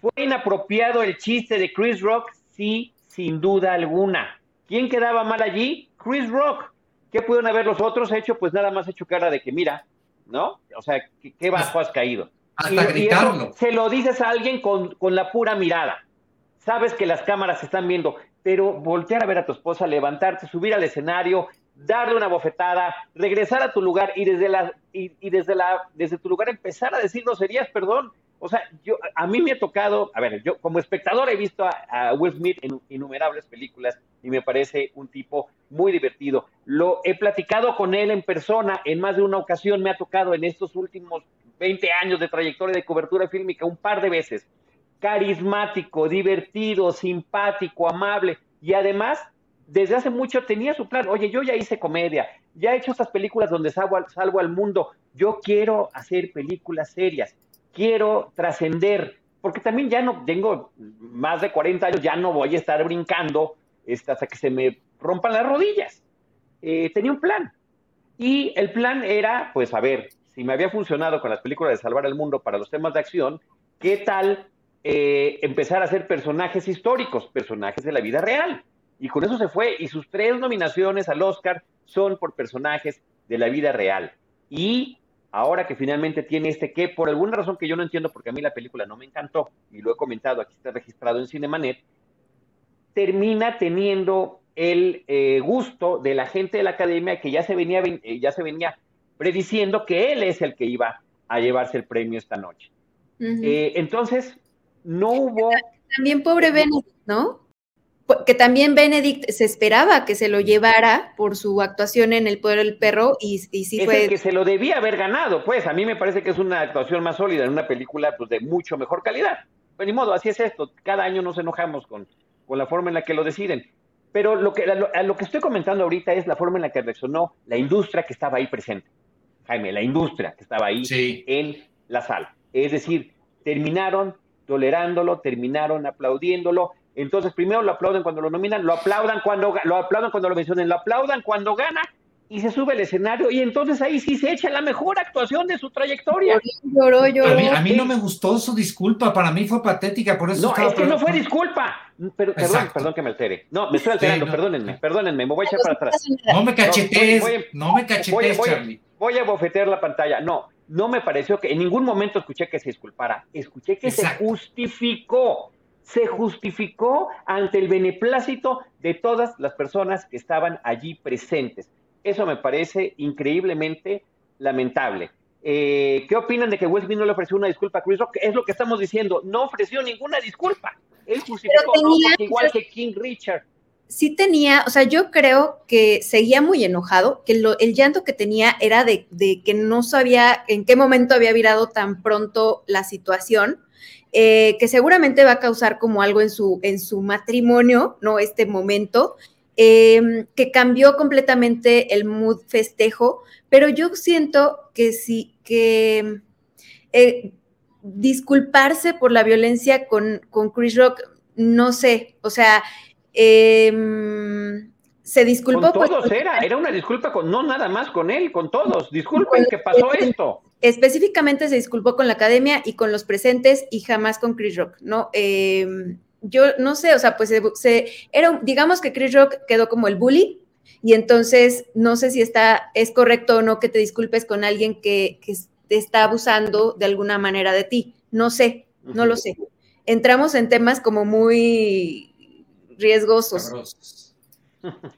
fue inapropiado el chiste de Chris Rock, sí, sin duda alguna. ¿Quién quedaba mal allí? Chris Rock. ¿Qué pudieron haber los otros hecho? Pues nada más hecho cara de que, mira, ¿no? O sea, ¿qué, bajo has caído? Hasta gritarlo. se lo dices a alguien con, con la pura mirada. Sabes que las cámaras están viendo, pero voltear a ver a tu esposa, levantarte, subir al escenario, darle una bofetada, regresar a tu lugar y desde la y, y, desde la desde tu lugar empezar a decir groserías, perdón, o sea, yo, a mí me ha tocado, a ver, yo como espectador he visto a, Will Smith en innumerables películas y me parece un tipo muy divertido. Lo he platicado con él en persona en más de una ocasión, me ha tocado en estos últimos 20 años de trayectoria de cobertura fílmica un par de veces. Carismático, divertido, simpático, amable y además desde hace mucho tenía su plan. Oye, yo ya hice comedia, ya he hecho estas películas donde salvo, salvo al mundo. Yo quiero hacer películas serias quiero trascender, porque también ya no tengo más de 40 años, ya no voy a estar brincando hasta que se me rompan las rodillas. Eh, tenía un plan. Y el plan era, pues, a ver, si me había funcionado con las películas de Salvar el Mundo para los temas de acción, ¿qué tal eh, empezar a hacer personajes históricos, personajes de la vida real? Y con eso se fue. Y sus tres nominaciones al Oscar son por personajes de la vida real. Y ahora que finalmente tiene este que, por alguna razón que yo no entiendo, porque a mí la película no me encantó, y lo he comentado, aquí está registrado en Cinemanet, termina teniendo el eh, gusto de la gente de la academia que ya se venía, eh, ya se venía prediciendo que él es el que iba a llevarse el premio esta noche. Eh, entonces, no hubo... También pobre Benedict, ¿no? Que también Benedict se esperaba que se lo llevara por su actuación en El Poder del Perro y, y sí es fue... El que se lo debía haber ganado, pues a mí me parece que es una actuación más sólida en una película pues, de mucho mejor calidad. Pero ni modo, así es esto, cada año nos enojamos con, con la forma en la que lo deciden. Pero lo que, lo, lo que estoy comentando ahorita es la forma en la que reaccionó la industria que estaba ahí presente. Jaime, la industria que estaba ahí en la sala. Es decir, terminaron tolerándolo, terminaron aplaudiéndolo, entonces, primero lo aplauden cuando lo nominan, lo aplaudan cuando lo aplaudan cuando lo mencionen, lo aplaudan cuando gana y se sube al escenario y entonces ahí sí se echa la mejor actuación de su trayectoria. Lloró, lloró. A, mí, no me gustó su disculpa, para mí fue patética, por eso No, es que no fue disculpa. Pero, perdón, perdón que me altere. No, me estoy alterando, perdónenme, perdónenme, me voy a echar para atrás. No me cachetees, no, me cachetees, voy, Charlie. Voy a bofetear la pantalla. No, no me pareció que en ningún momento escuché que se disculpara, escuché que se justificó se justificó ante el beneplácito de todas las personas que estaban allí presentes. Eso me parece increíblemente lamentable. Eh, ¿Qué opinan de que Will no le ofreció una disculpa a Chris Rock? Es lo que estamos diciendo, no ofreció ninguna disculpa. Él justificó, igual que King Richard. Sí tenía, o sea, yo creo que seguía muy enojado, que el llanto que tenía era de, de que no sabía en qué momento había virado tan pronto la situación eh, que seguramente va a causar como algo en su, en su matrimonio, ¿no? Este momento, em, que cambió completamente el mood festejo, pero yo siento que sí, que eh, disculparse por la violencia con, con Chris Rock no sé, o sea, em, se disculpó. Con todos era, era una disculpa con, no nada más con él, con todos. Disculpen que pasó esto. Específicamente se disculpó con la academia y con los presentes y jamás con Chris Rock, ¿no? Em, yo no sé, o sea, pues se, era, digamos que Chris Rock quedó como el bully y entonces no sé si está, es correcto o no que te disculpes con alguien que, que te está abusando de alguna manera de ti. No sé, no lo sé. Entramos en temas como muy riesgosos.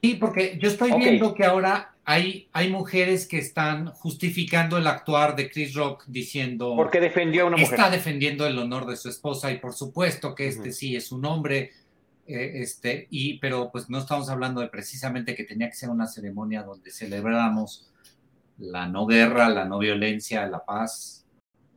Sí, porque yo estoy viendo que ahora hay, hay mujeres que están justificando el actuar de Chris Rock diciendo... Porque defendió a una mujer. Está defendiendo el honor de su esposa y por supuesto que este sí es un hombre, eh, este, y, pero pues no estamos hablando de precisamente que tenía que ser una ceremonia donde celebráramos la no guerra, la no violencia, la paz.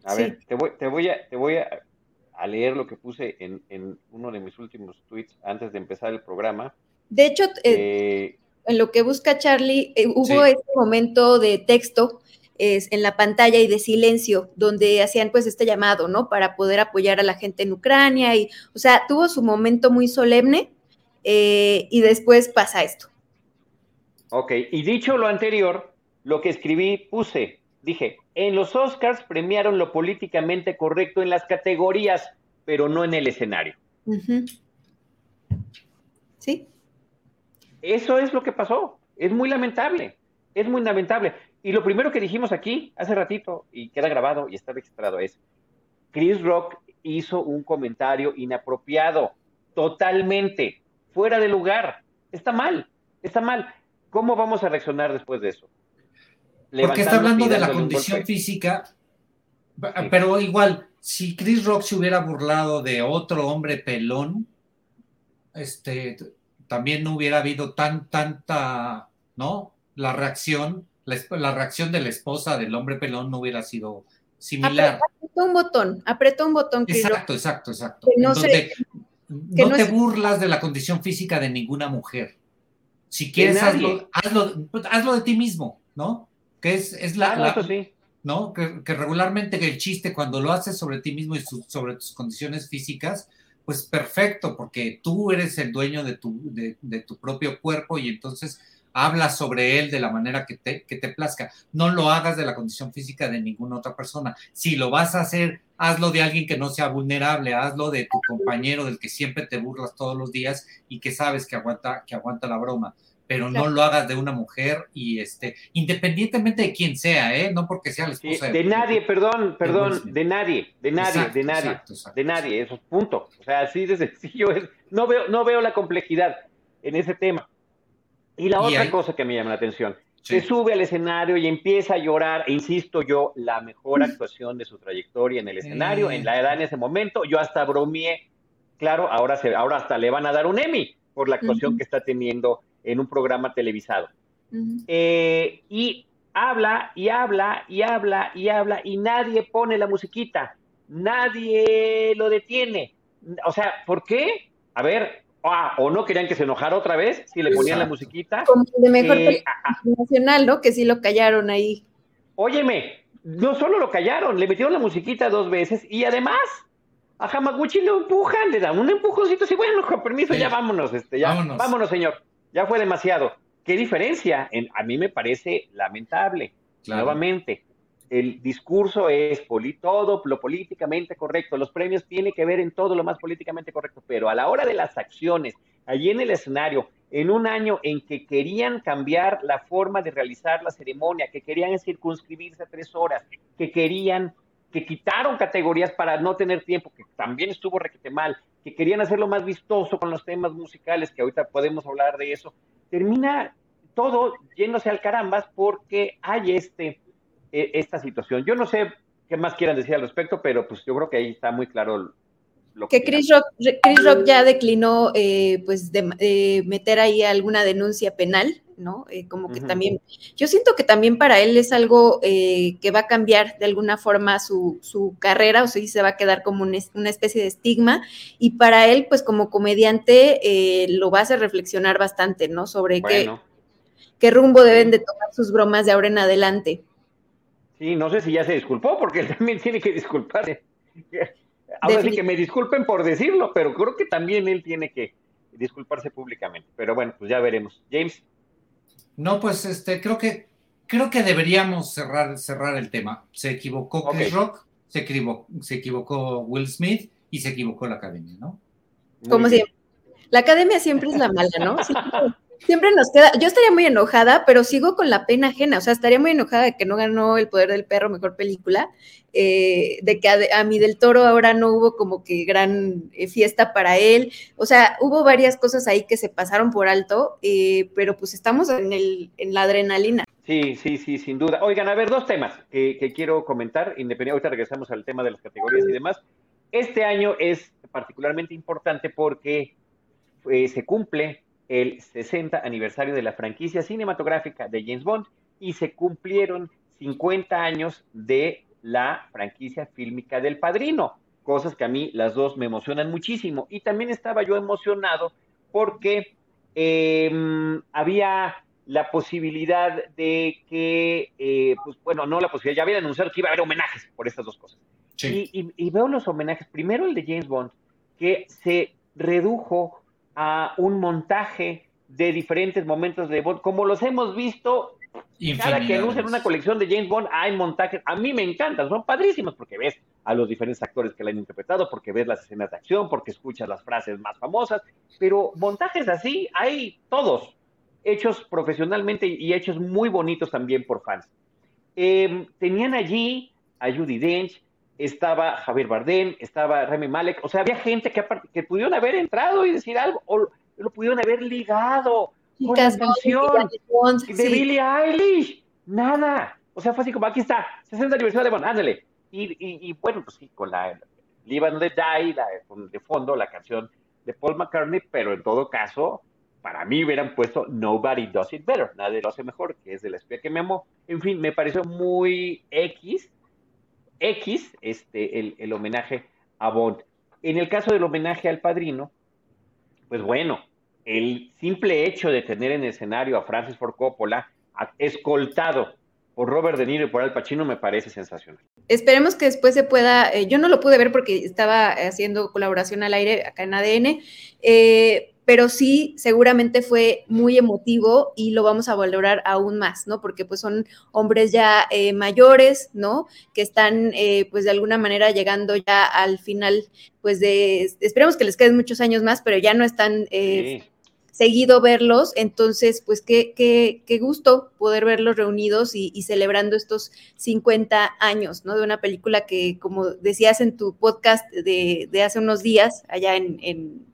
A ver, te voy, te voy, a, te voy a, leer lo que puse en, en, uno de mis últimos tweets antes de empezar el programa. De hecho, eh, eh, en lo que busca Charlie, eh, hubo ese momento de texto es, en la pantalla y de silencio, donde hacían pues este llamado, ¿no? Para poder apoyar a la gente en Ucrania y, o sea, tuvo su momento muy solemne y después pasa esto. Ok, y dicho lo anterior, lo que escribí, puse, dije, en los Oscars premiaron lo políticamente correcto en las categorías, pero no en el escenario. Sí. Eso es lo que pasó. Es muy lamentable. Es muy lamentable. Y lo primero que dijimos aquí hace ratito, y queda grabado y está registrado, es, Chris Rock hizo un comentario inapropiado, totalmente, fuera de lugar. Está mal, está mal. ¿Cómo vamos a reaccionar después de eso? Porque está hablando de la condición física, pero igual, si Chris Rock se hubiera burlado de otro hombre pelón, este, también no hubiera habido tan, tanta, ¿no? La reacción, la, reacción de la esposa del hombre pelón no hubiera sido similar. Apretó un botón, apretó un botón. exacto, exacto, exacto, no, te burlas de la condición física de ninguna mujer. Si quieres, hazlo, hazlo de ti mismo, ¿no? que es, la, ¿no? Que, regularmente el chiste cuando lo haces sobre ti mismo y sobre tus condiciones físicas, pues perfecto, porque tú eres el dueño de tu, de, tu propio cuerpo y entonces hablas sobre él de la manera que te, que te plazca. No lo hagas de la condición física de ninguna otra persona. Si lo vas a hacer, hazlo de alguien que no sea vulnerable, hazlo de tu compañero del que siempre te burlas todos los días y que sabes que aguanta, que aguanta la broma pero no lo hagas de una mujer y este, independientemente de quién sea, ¿eh? No porque sea la esposa de, nadie, perdón, perdón, de nadie, de nadie, de nadie, de nadie, eso es punto. O sea, así de sencillo es. No veo, no veo la complejidad en ese tema. Y la otra cosa que me llama la atención, se sube al escenario y empieza a llorar, e insisto yo, la mejor actuación de su trayectoria en el escenario, en la edad en ese momento, yo hasta bromeé, claro, ahora, se, ahora hasta le van a dar un Emmy por la actuación que está teniendo en un programa televisado. Eh, y habla y habla y habla y habla y nadie pone la musiquita, nadie lo detiene. O sea, ¿por qué? A ver, ah, o no querían que se enojara otra vez si le ponían la musiquita. Como de mejor eh, nacional, ¿no? Que sí lo callaron ahí. Óyeme, no solo lo callaron, le metieron la musiquita dos veces y además a Hamaguchi lo empujan, le dan un empujoncito así, bueno, con permiso, ya vámonos, este, ya, vámonos señor ya fue demasiado. ¿Qué diferencia? a mí me parece lamentable. Nuevamente, el discurso es todo lo políticamente correcto. Los premios tienen que ver en todo lo más políticamente correcto, pero a la hora de las acciones, allí en el escenario, en un año en que querían cambiar la forma de realizar la ceremonia, que querían circunscribirse a tres horas, que querían que quitaron categorías para no tener tiempo, que también estuvo requete mal, que querían hacerlo más vistoso con los temas musicales, que ahorita podemos hablar de eso, termina todo yéndose al carambas porque hay este, e, esta situación. Yo no sé qué más quieran decir al respecto, pero pues yo creo que ahí está muy claro lo que... Chris Rock, Chris Rock ya declinó eh, pues de meter ahí alguna denuncia penal ¿no? Eh, como que también, yo siento que también para él es algo eh, que va a cambiar de alguna forma su, carrera, o sea, se va a quedar como una especie de estigma, y para él, pues como comediante, eh, lo va a hacer reflexionar bastante, ¿no? Sobre qué, qué rumbo deben de tomar sus bromas de ahora en adelante. Sí, no sé si ya se disculpó, porque él también tiene que disculparse. Ahora sí que me disculpen por decirlo, pero creo que también él tiene que disculparse públicamente. Pero bueno, pues ya veremos. James. No, pues este, creo que creo que deberíamos cerrar, cerrar el tema. Se equivocó Chris Rock, se equivocó, se equivocó Will Smith y se equivocó la academia, ¿no? Como siempre. La academia siempre es la mala, ¿no? Siempre, nos queda. Yo estaría muy enojada, pero sigo con la pena ajena. O sea, estaría muy enojada de que no ganó El Poder del Perro, mejor película. Eh, de que a, mí del Toro ahora no hubo como que gran eh, fiesta para él. O sea, hubo varias cosas ahí que se pasaron por alto, eh, pero pues estamos en, el, en la adrenalina. Sí, sí, sí, sin duda. Oigan, a ver, dos temas que, quiero comentar, independientemente, ahorita regresamos al tema de las categorías y demás. Este año es particularmente importante porque eh, se cumple el 60 aniversario de la franquicia cinematográfica de James Bond y se cumplieron 50 años de la franquicia fílmica del Padrino, cosas que a mí las dos me emocionan muchísimo. Y también estaba yo emocionado porque em, había la posibilidad de que, eh, pues bueno, no la posibilidad, ya habían anunciado que iba a haber homenajes por estas dos cosas. Y, veo los homenajes, primero el de James Bond, que se redujo a un montaje de diferentes momentos de Bond, como los hemos visto, cada que anuncian una colección de James Bond hay montajes, a mí me encantan, son padrísimos porque ves a los diferentes actores que la han interpretado, porque ves las escenas de acción, porque escuchas las frases más famosas, pero montajes así hay todos, hechos profesionalmente y hechos muy bonitos también por fans. Em, tenían allí a Judy Dench, estaba Javier Bardem, estaba Remy Malek, o sea, había gente que, que pudieron haber entrado y decir algo, o lo pudieron haber ligado con la canción de Billie Eilish, nada, o sea, fue así como, aquí está, 60 aniversario de Bond, ándale, y, bueno, pues sí, con la Live and Die, la, de fondo la canción de Paul McCartney, pero en todo caso, para mí hubieran puesto Nobody Does It Better, nadie lo hace mejor, que es de la espía que me amó. En fin, me pareció muy X, X, este, el, el homenaje a Bond. En el caso del homenaje al padrino, pues bueno, el simple hecho de tener en escenario a Francis Ford Coppola escoltado por Robert De Niro y por Al Pacino me parece sensacional. Esperemos que después se pueda, eh, yo no lo pude ver porque estaba haciendo colaboración al aire acá en ADN, eh, pero sí seguramente fue muy emotivo y lo vamos a valorar aún más, ¿no? Porque pues son hombres ya eh, mayores, ¿no? Que están eh, pues de alguna manera llegando ya al final, pues de, esperemos que les queden muchos años más, pero ya no están eh, seguido verlos, entonces pues qué, qué, qué gusto poder verlos reunidos y, celebrando estos 50 años, ¿no? De una película que, como decías en tu podcast de, de hace unos días, allá en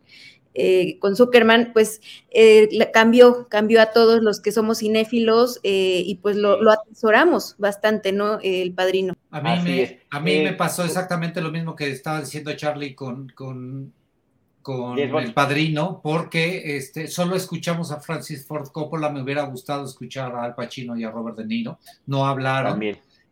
eh, con Zuckerman, pues eh, cambió, cambió a todos los que somos cinéfilos eh, y pues lo, atesoramos bastante, ¿no? El padrino. A mí, me, a mí me pasó exactamente lo mismo que estaba diciendo Charlie con, con, con el padrino, porque este, solo escuchamos a Francis Ford Coppola, me hubiera gustado escuchar a Al Pacino y a Robert De Niro, no hablaron.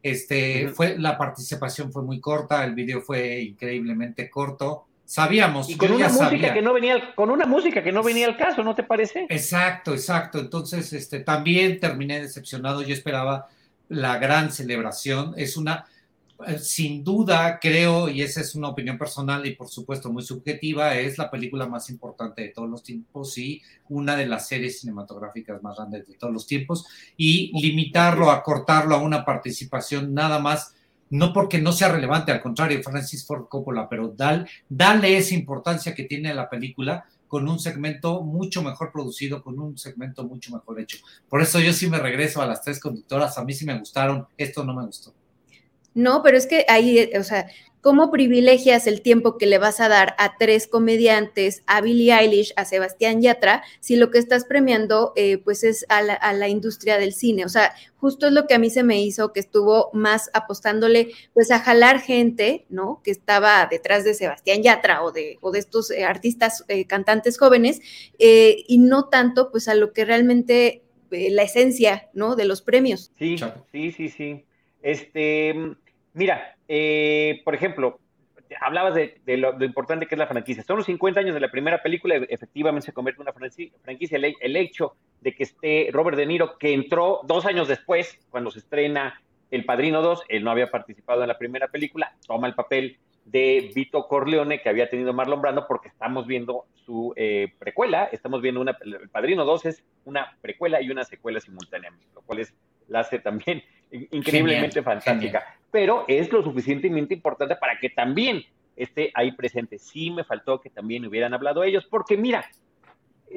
Este, fue, la participación fue muy corta, el video fue increíblemente corto Sabíamos. Y con una música que no venía, con una música que no venía al caso, ¿no te parece? Exacto, exacto. Entonces, este, también terminé decepcionado. Yo esperaba la gran celebración. Es una, eh, sin duda, creo, y esa es una opinión personal y por supuesto muy subjetiva, es la película más importante de todos los tiempos y una de las series cinematográficas más grandes de todos los tiempos. Y limitarlo, acortarlo a una participación nada más no porque no sea relevante, al contrario, Francis Ford Coppola, pero dale, esa importancia que tiene la película con un segmento mucho mejor producido, con un segmento mucho mejor hecho. Por eso yo sí me regreso a las tres conductoras, a mí sí me gustaron, esto no me gustó. No, pero es que ahí, o sea, ¿Cómo privilegias el tiempo que le vas a dar a tres comediantes, a Billie Eilish, a Sebastián Yatra, si lo que estás premiando eh, pues es a la, industria del cine? O sea, justo es lo que a mí se me hizo, que estuvo más apostándole pues a jalar gente, ¿no? Que estaba detrás de Sebastián Yatra o de, o de estos eh, artistas, eh, cantantes jóvenes, y no tanto pues a lo que realmente la esencia, ¿no? De los premios. Sí, sí, sí, sí. Este, mira, eh, por ejemplo, hablabas de, lo, importante que es la franquicia. Son los 50 años de la primera película, efectivamente se convierte en una franquicia. El, hecho de que esté Robert De Niro, que entró dos años después, cuando se estrena El Padrino 2, él no había participado en la primera película, toma el papel de Vito Corleone que había tenido Marlon Brando, porque estamos viendo su eh, precuela, estamos viendo una, El Padrino 2 es una precuela y una secuela simultáneamente, lo cual es, la hace también increíblemente fantástica, pero es lo suficientemente importante para que también esté ahí presente. Sí me faltó que también hubieran hablado ellos, porque mira,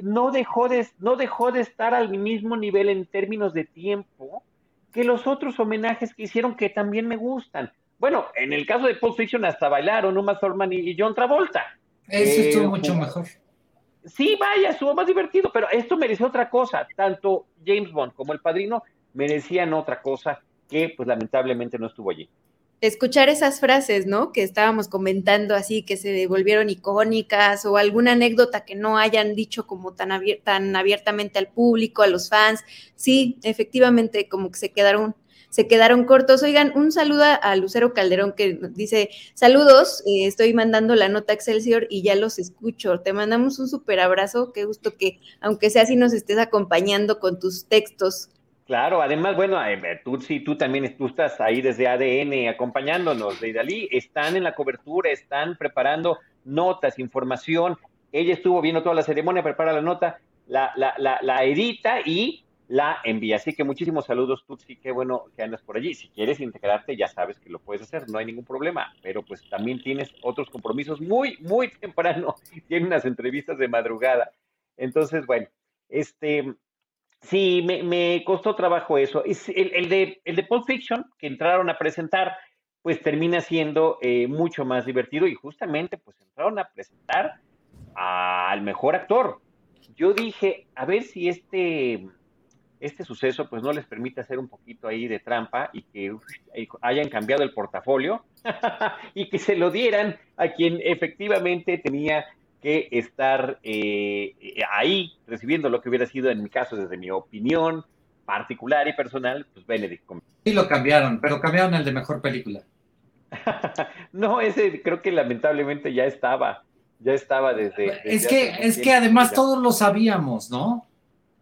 no dejó de, no dejó de estar al mismo nivel en términos de tiempo que los otros homenajes que hicieron que también me gustan. Bueno, en el caso de Pulp Fiction hasta bailaron Uma Thurman y John Travolta. Eso estuvo eh, mucho mejor. Sí, vaya, estuvo más divertido, pero esto mereció otra cosa. Tanto James Bond como El Padrino merecían otra cosa que, pues, lamentablemente no estuvo allí escuchar esas frases, ¿no? Que estábamos comentando así, que se volvieron icónicas o alguna anécdota que no hayan dicho como tan, tan abiertamente al público, a los fans. Sí, efectivamente, como que se quedaron se quedaron cortos. Oigan, un saludo a Lucero Calderón que dice, saludos, eh, estoy mandando la nota Excelsior y ya los escucho. Te mandamos un súper abrazo, qué gusto que, aunque sea así, nos estés acompañando con tus textos. Claro, además, bueno, eh, tú sí, tú también tú estás ahí desde ADN acompañándonos, de Idalí, están en la cobertura, están preparando notas, información. Ella estuvo viendo toda la ceremonia, prepara la nota, la, la, la, la edita y la envía. Así que muchísimos saludos, Tutsi, qué bueno que andas por allí. Si quieres integrarte, ya sabes que lo puedes hacer, no hay ningún problema, pero pues también tienes otros compromisos muy, muy temprano, tienes unas entrevistas de madrugada. Entonces, bueno, este, Sí, me, costó trabajo eso. el, de, el de Pulp Fiction, que entraron a presentar, pues termina siendo eh, mucho más divertido y justamente pues entraron a presentar al mejor actor. Yo dije, a ver si este, este suceso pues no les permite hacer un poquito ahí de trampa y que hayan cambiado el portafolio y que se lo dieran a quien efectivamente tenía que estar eh, ahí recibiendo lo que hubiera sido, en mi caso, desde mi opinión particular y personal, pues Benedict. Sí lo cambiaron, pero cambiaron el de mejor película. no, ese creo que lamentablemente ya estaba, ya estaba desde... es que, es que además todos lo sabíamos, ¿no?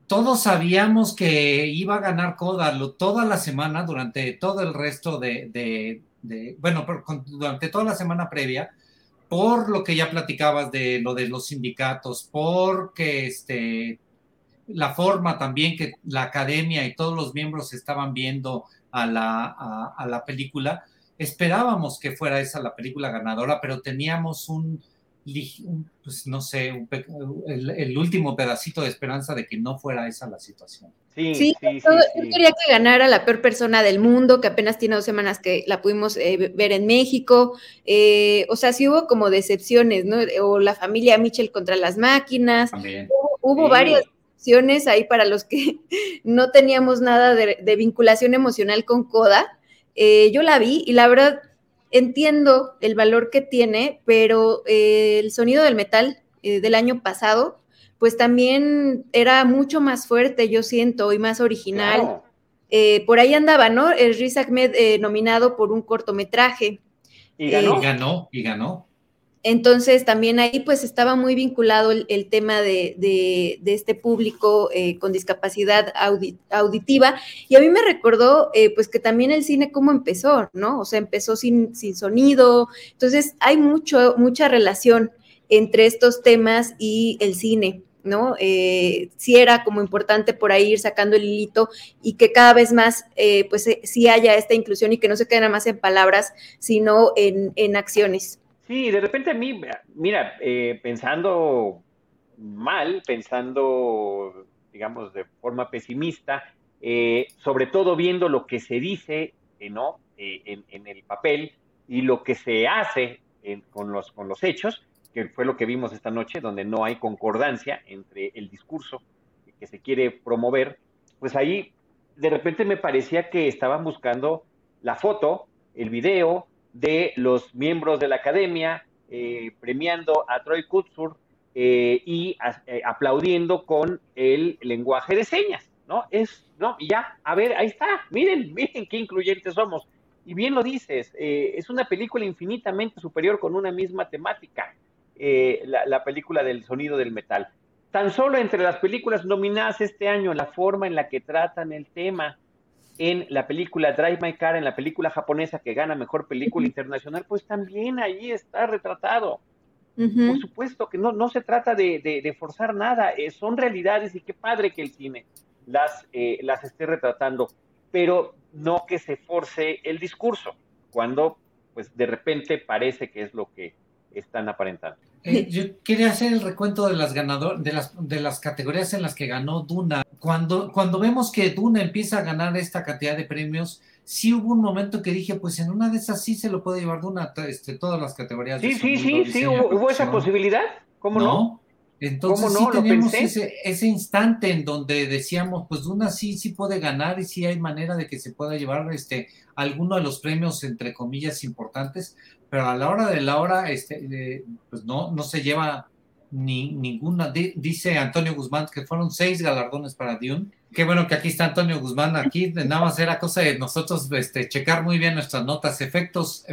Todos sabíamos que iba a ganar Coda toda la semana, durante todo el resto de, de, de bueno, durante toda la semana previa, por lo que ya platicabas de lo de los sindicatos, porque este, la forma también que la academia y todos los miembros estaban viendo a la, a la película, esperábamos que fuera esa la película ganadora, pero teníamos un, pues no sé, el, último pedacito de esperanza de que no fuera esa la situación. Sí, sí, yo quería que ganara la peor persona del mundo, que apenas tiene dos semanas que la pudimos eh, ver en México. Eh, o sea, sí hubo como decepciones, ¿no? O la familia Mitchell contra las máquinas. También. Hubo, varias decepciones ahí para los que no teníamos nada de, vinculación emocional con Coda. Eh, yo la vi y la verdad entiendo el valor que tiene, pero eh, el sonido del metal eh, del año pasado, pues también era mucho más fuerte, yo siento, y más original. Eh, por ahí andaba, ¿no? El Riz Ahmed nominado por un cortometraje. Y ganó. y ganó, y ganó. Entonces también ahí pues estaba muy vinculado el, tema de, este público eh, con discapacidad auditiva y a mí me recordó eh, pues que también el cine cómo empezó, ¿no? O sea, empezó sin, sonido, entonces hay mucho, mucha relación entre estos temas y el cine. ¿no? Eh, sí era como importante por ahí ir sacando el hilito y que cada vez más, pues sí haya esta inclusión y que no se quede nada más en palabras, sino en acciones. Sí, de repente a mí, mira, eh, pensando mal, pensando, digamos, de forma pesimista, eh, sobre todo viendo lo que se dice, eh, ¿no? En, el papel y lo que se hace con, los, con los hechos, que fue lo que vimos esta noche, donde no hay concordancia entre el discurso que se quiere promover, pues ahí de repente me parecía que estaban buscando la foto, el video, de los miembros de la academia eh, premiando a Troy Kutsur eh, y eh, aplaudiendo con el lenguaje de señas, ¿no? Es, ¿no? Y ya, a ver, ahí está, miren, miren qué incluyentes somos. Y bien lo dices, es una película infinitamente superior con una misma temática, la, la película del sonido del metal. Tan solo entre las películas nominadas este año, la forma en la que tratan el tema, en la película Drive My Car, en la película japonesa que gana mejor película internacional, pues también ahí está retratado. Por supuesto que no, no se trata de, forzar nada, eh, son realidades y qué padre que el cine las, eh, las esté retratando, pero no que se force el discurso, cuando pues de repente parece que es lo que están aparentando. Eh, yo quería hacer el recuento de las ganador, de las de las categorías en las que ganó Duna. Cuando, cuando vemos que Duna empieza a ganar esta cantidad de premios, sí hubo un momento que dije, pues en una de esas sí se lo puede llevar Duna, este, todas las categorías. Sí, sí, sí, sí, hubo, esa posibilidad. ¿Cómo no? Entonces sí tenemos ese, ese, instante en donde decíamos, pues Duna sí, sí puede ganar y sí hay manera de que se pueda llevar este, alguno de los premios, entre comillas, importantes, pero a la hora de la hora, este, pues no, no se lleva ni, ninguna. dice Antonio Guzmán que fueron seis galardones para Dune. Qué bueno que aquí está Antonio Guzmán, aquí nada más era cosa de nosotros este, checar muy bien nuestras notas, efectos,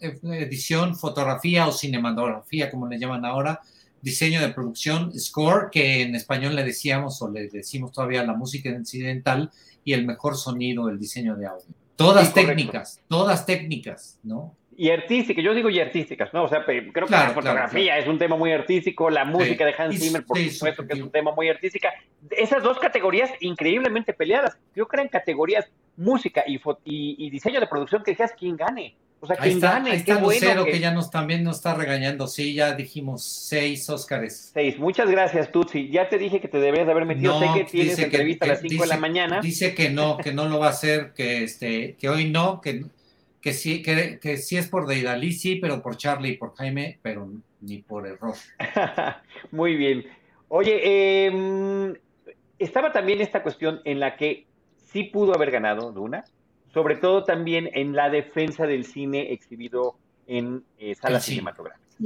edición, fotografía o cinematografía, como le llaman ahora diseño de producción, score, que en español le decíamos o le decimos todavía la música incidental y el mejor sonido, el diseño de audio. Todas técnicas, todas técnicas, ¿no? Y artísticas, yo digo y artísticas, ¿no? O sea, creo que la fotografía es un tema muy artístico, la música de Hans Zimmer, por supuesto, que es un tema muy artística. Esas dos categorías increíblemente peleadas. Yo creo en categorías música y, y, diseño de producción que decías quién gane. O sea, ahí está, ahí está Lucero que... ya nos también nos está regañando. Sí, ya dijimos seis Óscares. Seis. Muchas gracias, Tutsi. Ya te dije que te debías de haber metido. sé que tienes entrevista a las cinco de la mañana. Dice que no, que no lo va a hacer, que este, que hoy no, que, que sí, que, que sí es por Deidali, sí, pero por Charlie y por Jaime, pero ni por error. Muy bien. Oye, eh, estaba también esta cuestión en la que sí pudo haber ganado Duna sobre todo también en la defensa del cine exhibido en eh, salas cinematográficas.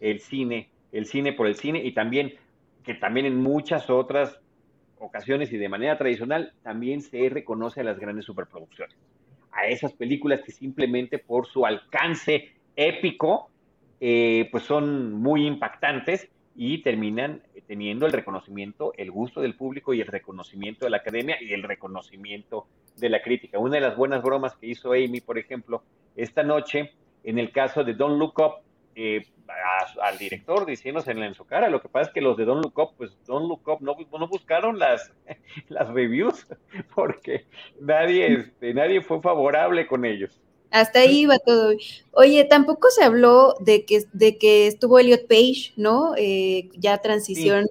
El cine, el cine por el cine y también que también en muchas otras ocasiones y de manera tradicional también se reconoce a las grandes superproducciones, a esas películas que simplemente por su alcance épico, eh, pues son muy impactantes y terminan teniendo el reconocimiento, el gusto del público y el reconocimiento de la academia y el reconocimiento de la crítica. Una de las buenas bromas que hizo Amy, por ejemplo, esta noche, en el caso de Don't Look Up, eh, al director diciéndose en su cara, lo que pasa es que los de Don't Look Up, pues Don't Look Up no, no buscaron las, las reviews porque nadie, este, nadie fue favorable con ellos. Hasta ahí iba todo. Oye, tampoco se habló de que, de que estuvo Elliot Page, ¿no? Eh, ya transición,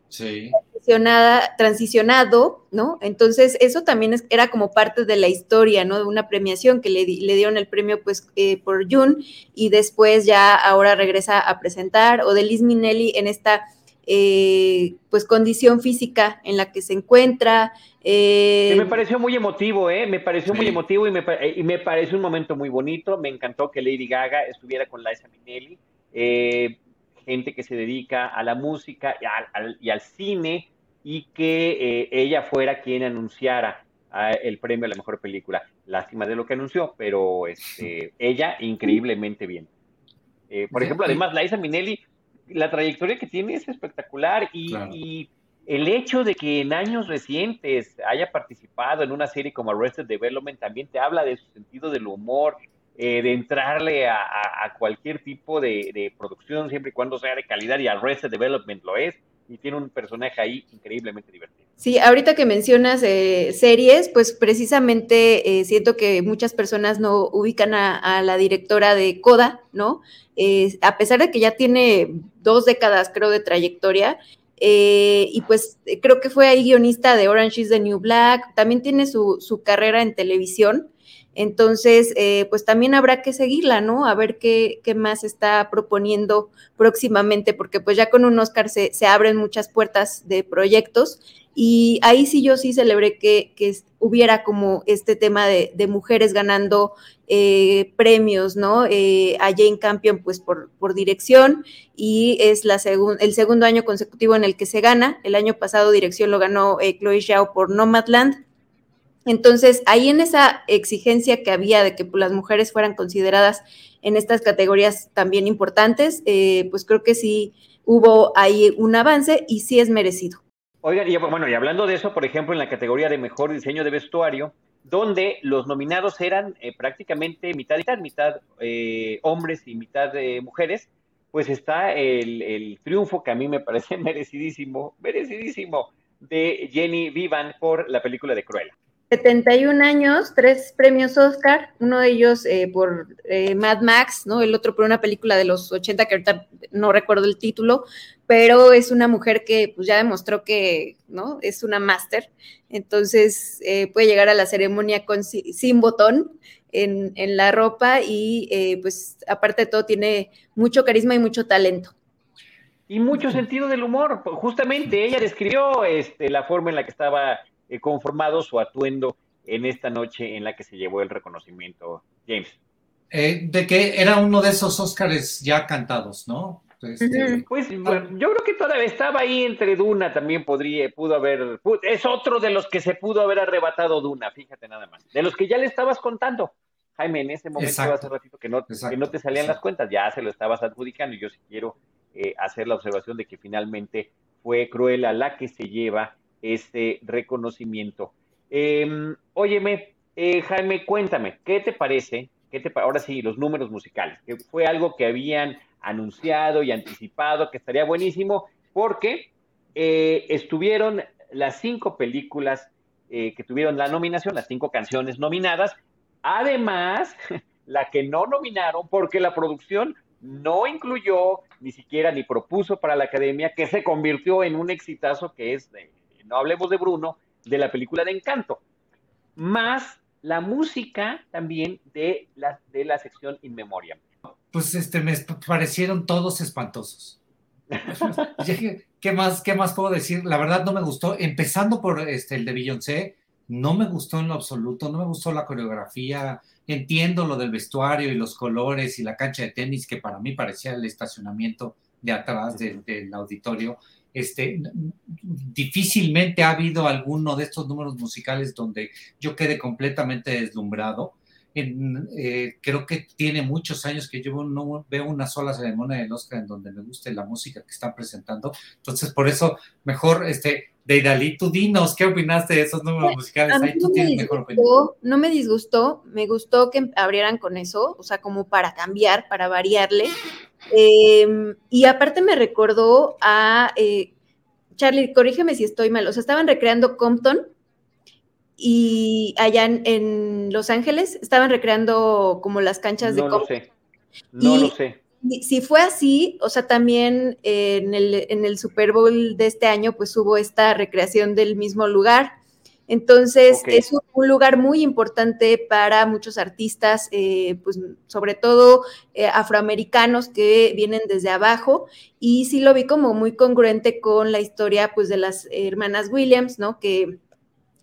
Transicionada, transicionado, ¿no? Entonces, eso también era como parte de la historia, ¿no? De una premiación que le, le dieron el premio, pues, eh, por June y después ya ahora regresa a presentar, o de Liz Minnelli en esta eh, pues condición física en la que se encuentra. Eh, me pareció muy emotivo, ¿eh? Me pareció muy emotivo y me, y me pareció un momento muy bonito. Me encantó que Lady Gaga estuviera con Liza Minnelli, eh, gente que se dedica a la música y al, cine y que ella fuera quien anunciara el premio a la mejor película. Lástima de lo que anunció, pero este, ella increíblemente bien. por ejemplo, además, Liza Minnelli la trayectoria que tiene es espectacular y, el hecho de que en años recientes haya participado en una serie como Arrested Development también te habla de su sentido del humor, eh, de entrarle a, cualquier tipo de, producción siempre y cuando sea de calidad y Arrested Development lo es y tiene un personaje ahí increíblemente divertido. Sí, ahorita que mencionas eh, series, pues precisamente eh, siento que muchas personas no ubican a, la directora de Coda, ¿no? a pesar de que ya tiene dos décadas, creo, de trayectoria. Eh, y pues creo que fue ahí guionista de Orange is the New Black, también tiene su, carrera en televisión, entonces eh, pues también habrá que seguirla, ¿no? A ver qué, más está proponiendo próximamente, porque pues ya con un Oscar se, se abren muchas puertas de proyectos y ahí sí yo sí celebré que, hubiera como este tema de, mujeres ganando eh, premios, ¿no? Eh, a Jane Campion, pues por, dirección, y es la el segundo año consecutivo en el que se gana. El año pasado dirección lo ganó eh, Chloe Zhao por Nomadland. Entonces, ahí en esa exigencia que había de que las mujeres fueran consideradas en estas categorías también importantes, pues creo que sí hubo ahí un avance y sí es merecido. Oigan, y bueno, y hablando de eso, por ejemplo, en la categoría de mejor diseño de vestuario, donde los nominados eran eh, prácticamente mitad y mitad, mitad eh, hombres y mitad eh, mujeres, pues está el, el, triunfo que a mí me parece merecidísimo, merecidísimo, de Jenny Vivan por la película de Cruella. 71 años, tres premios Oscar, uno de ellos eh, por eh, Mad Max, ¿no? El otro por una película de los 80 que ahorita no recuerdo el título, pero es una mujer que pues ya demostró que, ¿no? Es una máster, entonces eh, puede llegar a la ceremonia con, sin botón en, en la ropa y pues aparte de todo tiene mucho carisma y mucho talento. Y mucho sentido del humor. Justamente ella describió este, la forma en la que estaba conformado su atuendo en esta noche en la que se llevó el reconocimiento, James. Eh, de que era uno de esos Óscares ya cantados, ¿no? Este, pues yo creo que todavía estaba ahí entre Duna, también podría, pudo haber, es otro de los que se pudo haber arrebatado Duna, fíjate nada más, de los que ya le estabas contando, Jaime, en ese momento hace ratito que no, que no te salían las cuentas, ya se lo estabas adjudicando y yo sí quiero eh, hacer la observación de que finalmente fue Cruella la que se lleva este reconocimiento. Eh, óyeme, Jaime, cuéntame, ¿qué te parece? ¿Qué te, ahora sí, los números musicales, que fue algo que habían anunciado y anticipado, que estaría buenísimo, porque eh, estuvieron las cinco películas eh, que tuvieron la nominación, las cinco canciones nominadas, además, la que no nominaron, porque la producción no incluyó ni siquiera ni propuso para la academia, que se convirtió en un exitazo que es no hablemos de Bruno, de la película de Encanto, más la música también de la, de la sección In Memoriam. Pues este, me parecieron todos espantosos. ¿Qué más, ¿Qué más puedo decir? La verdad no me gustó, empezando por este, el de Beyoncé, no me gustó en lo absoluto, no me gustó la coreografía, entiendo lo del vestuario y los colores y la cancha de tenis, que para mí parecía el estacionamiento de atrás del auditorio, este, difícilmente ha habido alguno de estos números musicales donde yo quede completamente deslumbrado. Eh, creo que tiene muchos años que yo no veo una sola ceremonia del Oscar en donde me guste la música que están presentando. Entonces, por eso, mejor, este, Deidali, tú dinos, ¿qué opinaste de esos números musicales? Ahí tú tienes mejor opinión. No me disgustó, me gustó que abrieran con eso, o sea, como para cambiar, para variarle. Em, y aparte me recordó a, eh, Charlie, corrígeme si estoy mal, o sea, estaban recreando Compton y allá en, Los Ángeles estaban recreando como las canchas de Compton. No lo sé. Si fue así, o sea, también en, el, en el Super Bowl de este año, pues hubo esta recreación del mismo lugar. Entonces, es un lugar muy importante para muchos artistas, eh, pues sobre todo eh, afroamericanos que vienen desde abajo, y sí lo vi como muy congruente con la historia, pues, de las hermanas Williams, ¿no? Que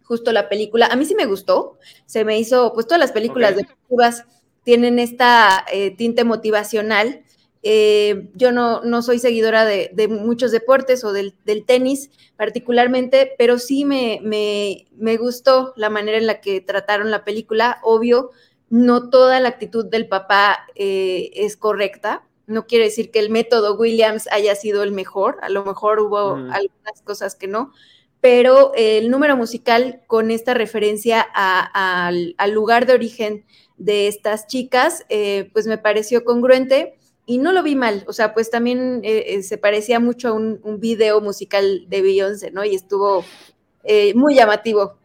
justo la película, a mí sí me gustó, se me hizo, pues todas las películas de deportivas tienen esta eh, tinte motivacional, eh, yo no, no, soy seguidora de, muchos deportes o del, tenis particularmente, pero sí me, me, gustó la manera en la que trataron la película. Obvio, no toda la actitud del papá eh, es correcta. No quiere decir que el método Williams haya sido el mejor, a lo mejor hubo algunas cosas que no, pero el número musical con esta referencia al, lugar de origen de estas chicas, eh, pues me pareció congruente y no lo vi mal, o sea, pues también eh, eh, se parecía mucho a un, video musical de Beyoncé, ¿no? Y estuvo eh, muy llamativo.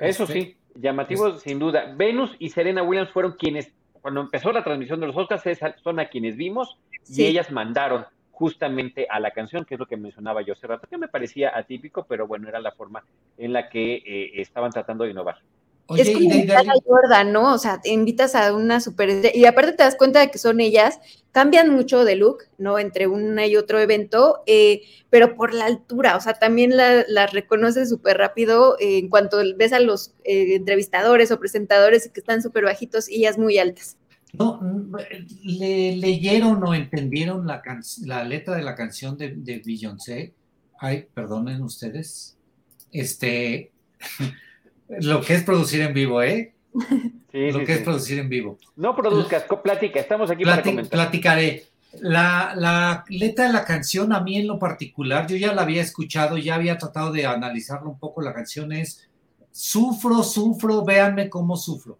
Eso sí, llamativo sin duda. Venus y Serena Williams fueron quienes, cuando empezó la transmisión de los Oscars, son a quienes vimos y ellas mandaron justamente a la canción, que es lo que mencionaba yo hace rato, que me parecía atípico, pero bueno, era la forma en la que estaban tratando de innovar es como invitar a Jordan, ¿no? O sea, te invitas a una super... Y aparte te das cuenta de que son ellas, cambian mucho de look, ¿no? Entre una y otro evento, eh, pero por la altura, o sea, también las la reconoces súper rápido eh, en cuanto ves a los eh, entrevistadores o presentadores que están súper bajitos y ellas muy altas. No, le, leyeron o entendieron la, la letra de la canción de, de Beyoncé. Ay, perdonen ustedes. Este... Lo que es producir en vivo, ¿eh? Sí, lo que es producir en vivo. No produzcas, plática, estamos aquí para comentar. Platicaré. La, la, letra de la canción, a mí en lo particular, yo ya la había escuchado, ya había tratado de analizarlo un poco. La canción es Sufro, sufro, véanme cómo sufro.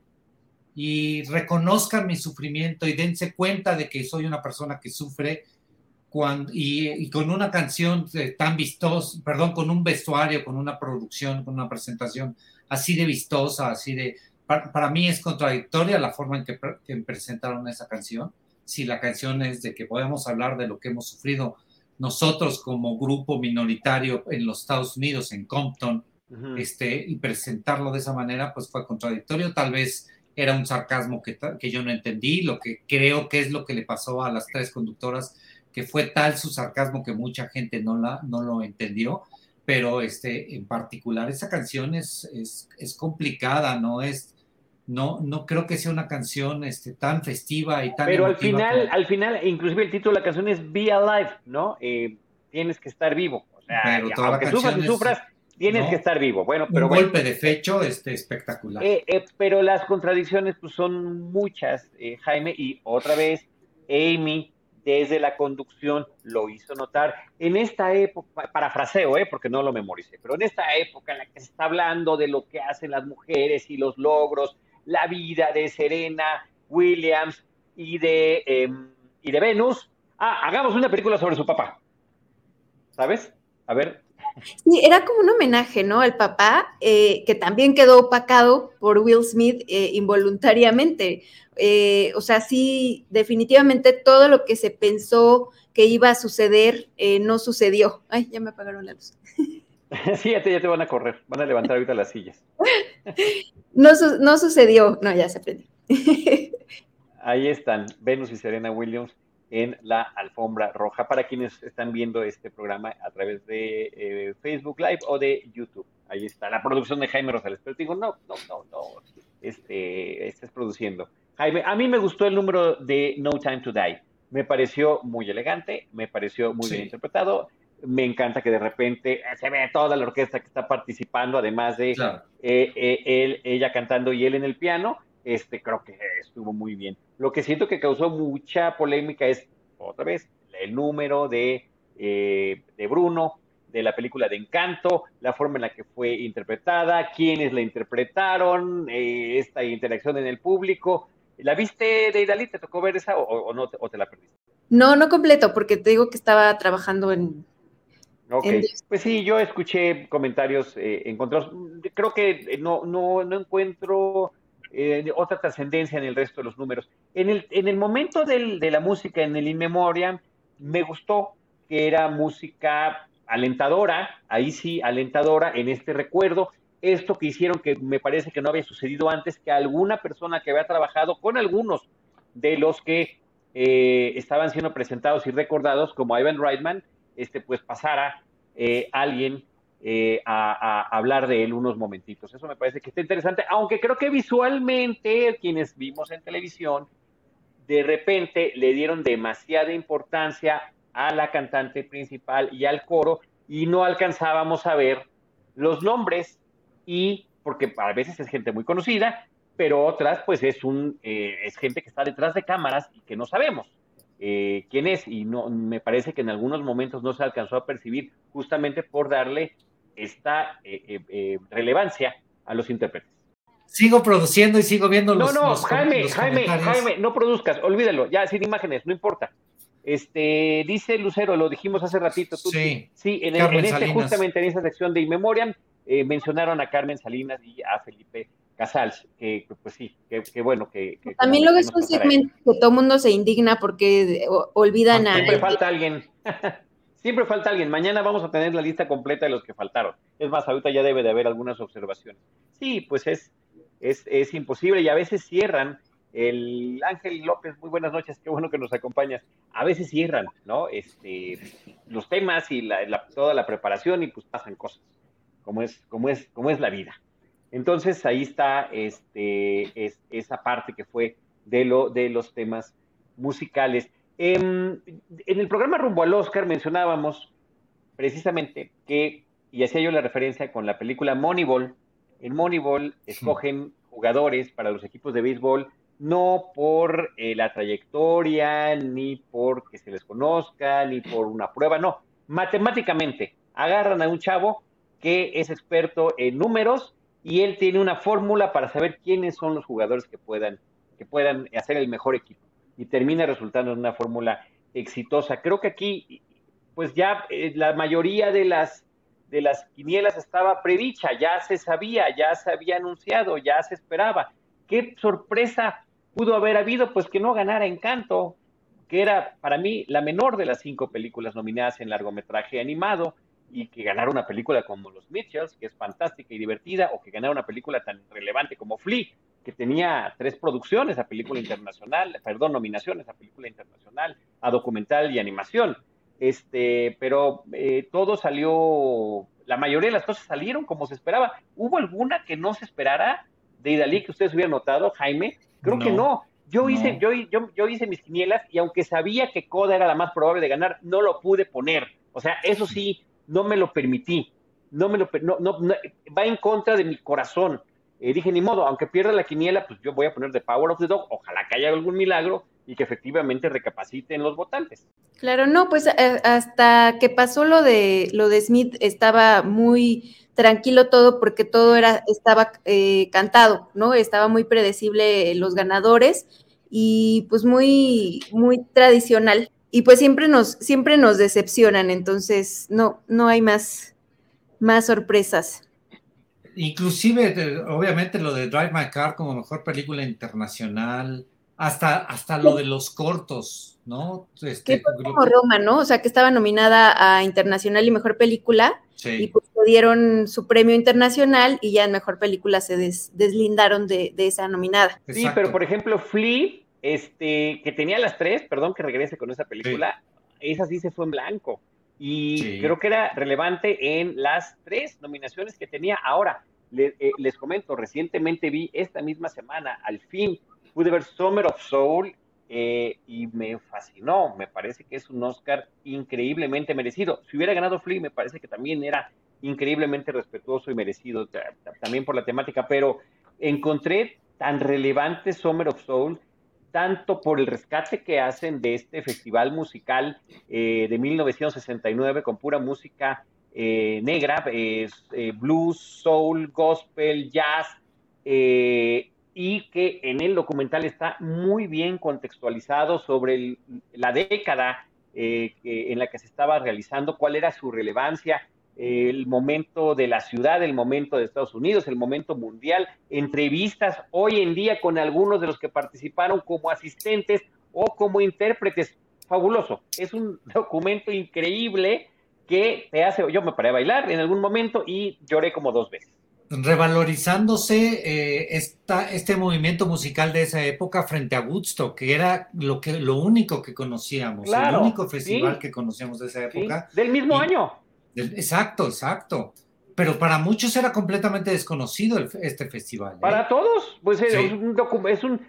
Y reconozcan mi sufrimiento y dense cuenta de que soy una persona que sufre cuando, y, con una canción tan vistosa, perdón, con un vestuario, con una producción, con una presentación así de vistosa, así de... Para, mí es contradictoria la forma en que, que presentaron esa canción. Si la canción es de que podemos hablar de lo que hemos sufrido nosotros como grupo minoritario en los Estados Unidos, en Compton, este, y presentarlo de esa manera, pues fue contradictorio. Tal vez era un sarcasmo que, que yo no entendí, lo que creo que es lo que le pasó a las tres conductoras, que fue tal su sarcasmo que mucha gente no, la, no lo entendió, pero este, en particular esa canción es, es, es complicada, no es no, no creo que sea una canción este, tan festiva y tan. Pero al final, al final, inclusive el título de la canción es Be Alive, ¿no? Eh, tienes que estar vivo. O sea, aunque sufras y sufras, tienes que estar vivo. Bueno, pero. Un golpe de fecho este, espectacular. Eh, eh, pero las contradicciones pues, son muchas, Jaime, y otra vez, Amy desde la conducción lo hizo notar. En esta época, parafraseo, ¿eh? porque no lo memoricé, pero en esta época en la que se está hablando de lo que hacen las mujeres y los logros la vida de Serena Williams y de, em, y de Venus. Ah, hagamos una película sobre su papá. ¿Sabes? A ver. Sí, era como un homenaje, ¿no? Al papá, eh, que también quedó opacado por Will Smith eh, involuntariamente. Eh, o sea, sí, definitivamente todo lo que se pensó que iba a suceder no sucedió. Ay, ya me apagaron la luz. Sí, ya te, ya te van a correr, van a levantar ahorita las sillas. No, no sucedió, no, ya se aprendió. Ahí están Venus y Serena Williams en la alfombra roja para quienes están viendo este programa a través de eh, Facebook Live o de YouTube. Ahí está la producción de Jaime Rosales. Pero digo, no, no, no, no, este, estás produciendo. Jaime, a mí me gustó el número de No Time to Die. Me pareció muy elegante, me pareció muy bien interpretado me encanta que de repente se ve toda la orquesta que está participando, además de eh, eh, él, ella cantando y él en el piano, este, creo que estuvo muy bien. Lo que siento que causó mucha polémica es, otra vez, el número de, eh, de Bruno, de la película de Encanto, la forma en la que fue interpretada, quiénes la interpretaron, esta interacción en el público. ¿La viste, Deidali? ¿Te tocó ver esa o, no, o te la perdiste? No, no completo, porque te digo que estaba trabajando en Ok, pues sí, yo escuché comentarios eh, encontrados. Creo que no, no, no encuentro eh, otra trascendencia en el resto de los números. En el, en el momento del, de la música, en el In Memoriam, me gustó que era música alentadora, ahí sí, alentadora en este recuerdo. Esto que hicieron que me parece que no había sucedido antes, que alguna persona que había trabajado con algunos de los que eh, estaban siendo presentados y recordados, como Ivan Reitman, este, pues pasara eh, alguien eh, a, hablar de él unos momentitos. Eso me parece que está interesante, aunque creo que visualmente quienes vimos en televisión, de repente le dieron demasiada importancia a la cantante principal y al coro y no alcanzábamos a ver los nombres y porque a veces es gente muy conocida, pero otras pues es un eh, es gente que está detrás de cámaras y que no sabemos. Eh, quién es y no me parece que en algunos momentos no se alcanzó a percibir justamente por darle esta eh, eh, relevancia a los intérpretes. Sigo produciendo y sigo viendo los. No, no, Jaime, Jaime, Jaime, no produzcas, olvídalo, ya sin imágenes, no importa. Este, dice Lucero, lo dijimos hace ratito. sí, sí, en, este, justamente en esa sección de Inmemoriam mencionaron a Carmen Salinas y a Felipe Casals, que pues sí, que, bueno, que... También luego es un segmento que todo el mundo se indigna porque olvidan a... Siempre falta alguien, siempre falta alguien. Mañana vamos a tener la lista completa de los que faltaron. Es más, ahorita ya debe de haber algunas observaciones. Sí, pues es, es, es imposible y a veces cierran. El Ángel López, muy buenas noches, qué bueno que nos acompañas. A veces cierran, ¿no? Este, los temas y la, toda la preparación y pues pasan cosas, como es, como es, como es la vida. Entonces ahí está este, es, esa parte que fue de, lo, de los temas musicales. En, en, el programa Rumbo al Oscar mencionábamos precisamente que, y hacía yo la referencia con la película Moneyball, en Moneyball escogen jugadores para los equipos de béisbol no por eh, la trayectoria, ni por que se les conozca, ni por una prueba, no. Matemáticamente, agarran a un chavo que es experto en números y él tiene una fórmula para saber quiénes son los jugadores que puedan, que puedan hacer el mejor equipo. Y termina resultando en una fórmula exitosa. Creo que aquí, pues ya eh, la mayoría de las de las quinielas estaba predicha, ya se sabía, ya se había anunciado, ya se esperaba. ¿Qué sorpresa pudo haber habido? Pues que no ganara Encanto, que era para mí la menor de las cinco películas nominadas en largometraje animado, y que ganara una película como Los Mitchells, que es fantástica y divertida, o que ganara una película tan relevante como Flea, que tenía tres producciones a película internacional, perdón, nominaciones a película internacional, a documental y animación. Este, pero eh, todo salió, la mayoría de las cosas salieron como se esperaba. ¿Hubo alguna que no se esperara de Idalí que ustedes hubieran notado, Jaime? Creo que no. Yo hice, yo, yo, yo, hice mis quinielas y aunque sabía que Coda era la más probable de ganar, no lo pude poner. O sea, eso sí, no me lo permití. No me lo no, no, va en contra de mi corazón. Eh, dije, ni modo, aunque pierda la quiniela, pues yo voy a poner The Power of the Dog. Ojalá que haya algún milagro y que efectivamente recapaciten los votantes. Claro, no, pues eh, hasta que pasó lo de lo de Smith estaba muy tranquilo todo porque todo era estaba eh, cantado, ¿no? Estaba muy predecible los ganadores y pues muy muy tradicional y pues siempre nos siempre nos decepcionan, entonces no no hay más más sorpresas. Inclusive, obviamente, lo de Drive My Car como mejor película internacional, hasta, hasta lo de los cortos, ¿no? Este, que fue como Roma, ¿no? O sea, que estaba nominada a Internacional y Mejor Película, y pues dieron su premio internacional y ya en Mejor Película se deslindaron de, esa nominada. Sí, pero por ejemplo, Flea, este, que tenía las tres, perdón que regrese con esa película, esa sí se fue en blanco. Y creo que era relevante en las tres nominaciones que tenía. Ahora, eh, les comento, recientemente vi esta misma semana, al fin, pude ver Summer of Soul eh, y me fascinó. Me parece que es un Oscar increíblemente merecido. Si hubiera ganado Flea, me parece que también era increíblemente respetuoso y merecido también por la temática, pero encontré tan relevante Summer of Soul tanto por el rescate que hacen de este festival musical eh, de 1969 con pura música eh, negra, blues, soul, gospel, jazz, y que en el documental está muy bien contextualizado sobre la década eh, en la que se estaba realizando, cuál era su relevancia, el momento de la ciudad, el momento de Estados Unidos, el momento mundial, entrevistas hoy en día con algunos de los que participaron como asistentes o como intérpretes. Fabuloso, es un documento increíble que te hace, yo me paré a bailar en algún momento y lloré como dos veces revalorizándose eh, este movimiento musical de esa época frente a Woodstock, que era lo, que, lo único que conocíamos, el único festival que conocíamos de esa época. del mismo año. Exacto, exacto. Pero para muchos era completamente desconocido este festival. ¿eh? Para todos, pues es, un, es un,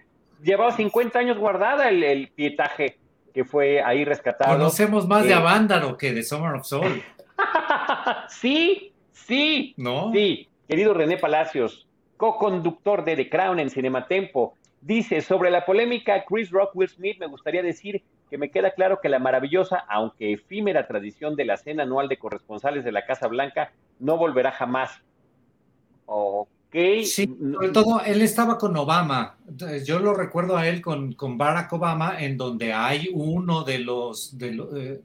llevaba 50 años guardada el, pietaje que fue ahí rescatado. Conocemos más de Avándaro que de Summer of Soul. sí, sí, ¿No? sí. Querido René Palacios, co-conductor de The Crown en Cinematempo, dice, sobre la polémica Chris Rock Will Smith, me gustaría decir que me queda claro que la maravillosa, aunque efímera tradición de la cena anual de corresponsales de la Casa Blanca no volverá jamás. Ok. Sí, sobre todo él estaba con Obama. Yo lo recuerdo a él con, con Barack Obama, en donde hay uno de los, de los eh,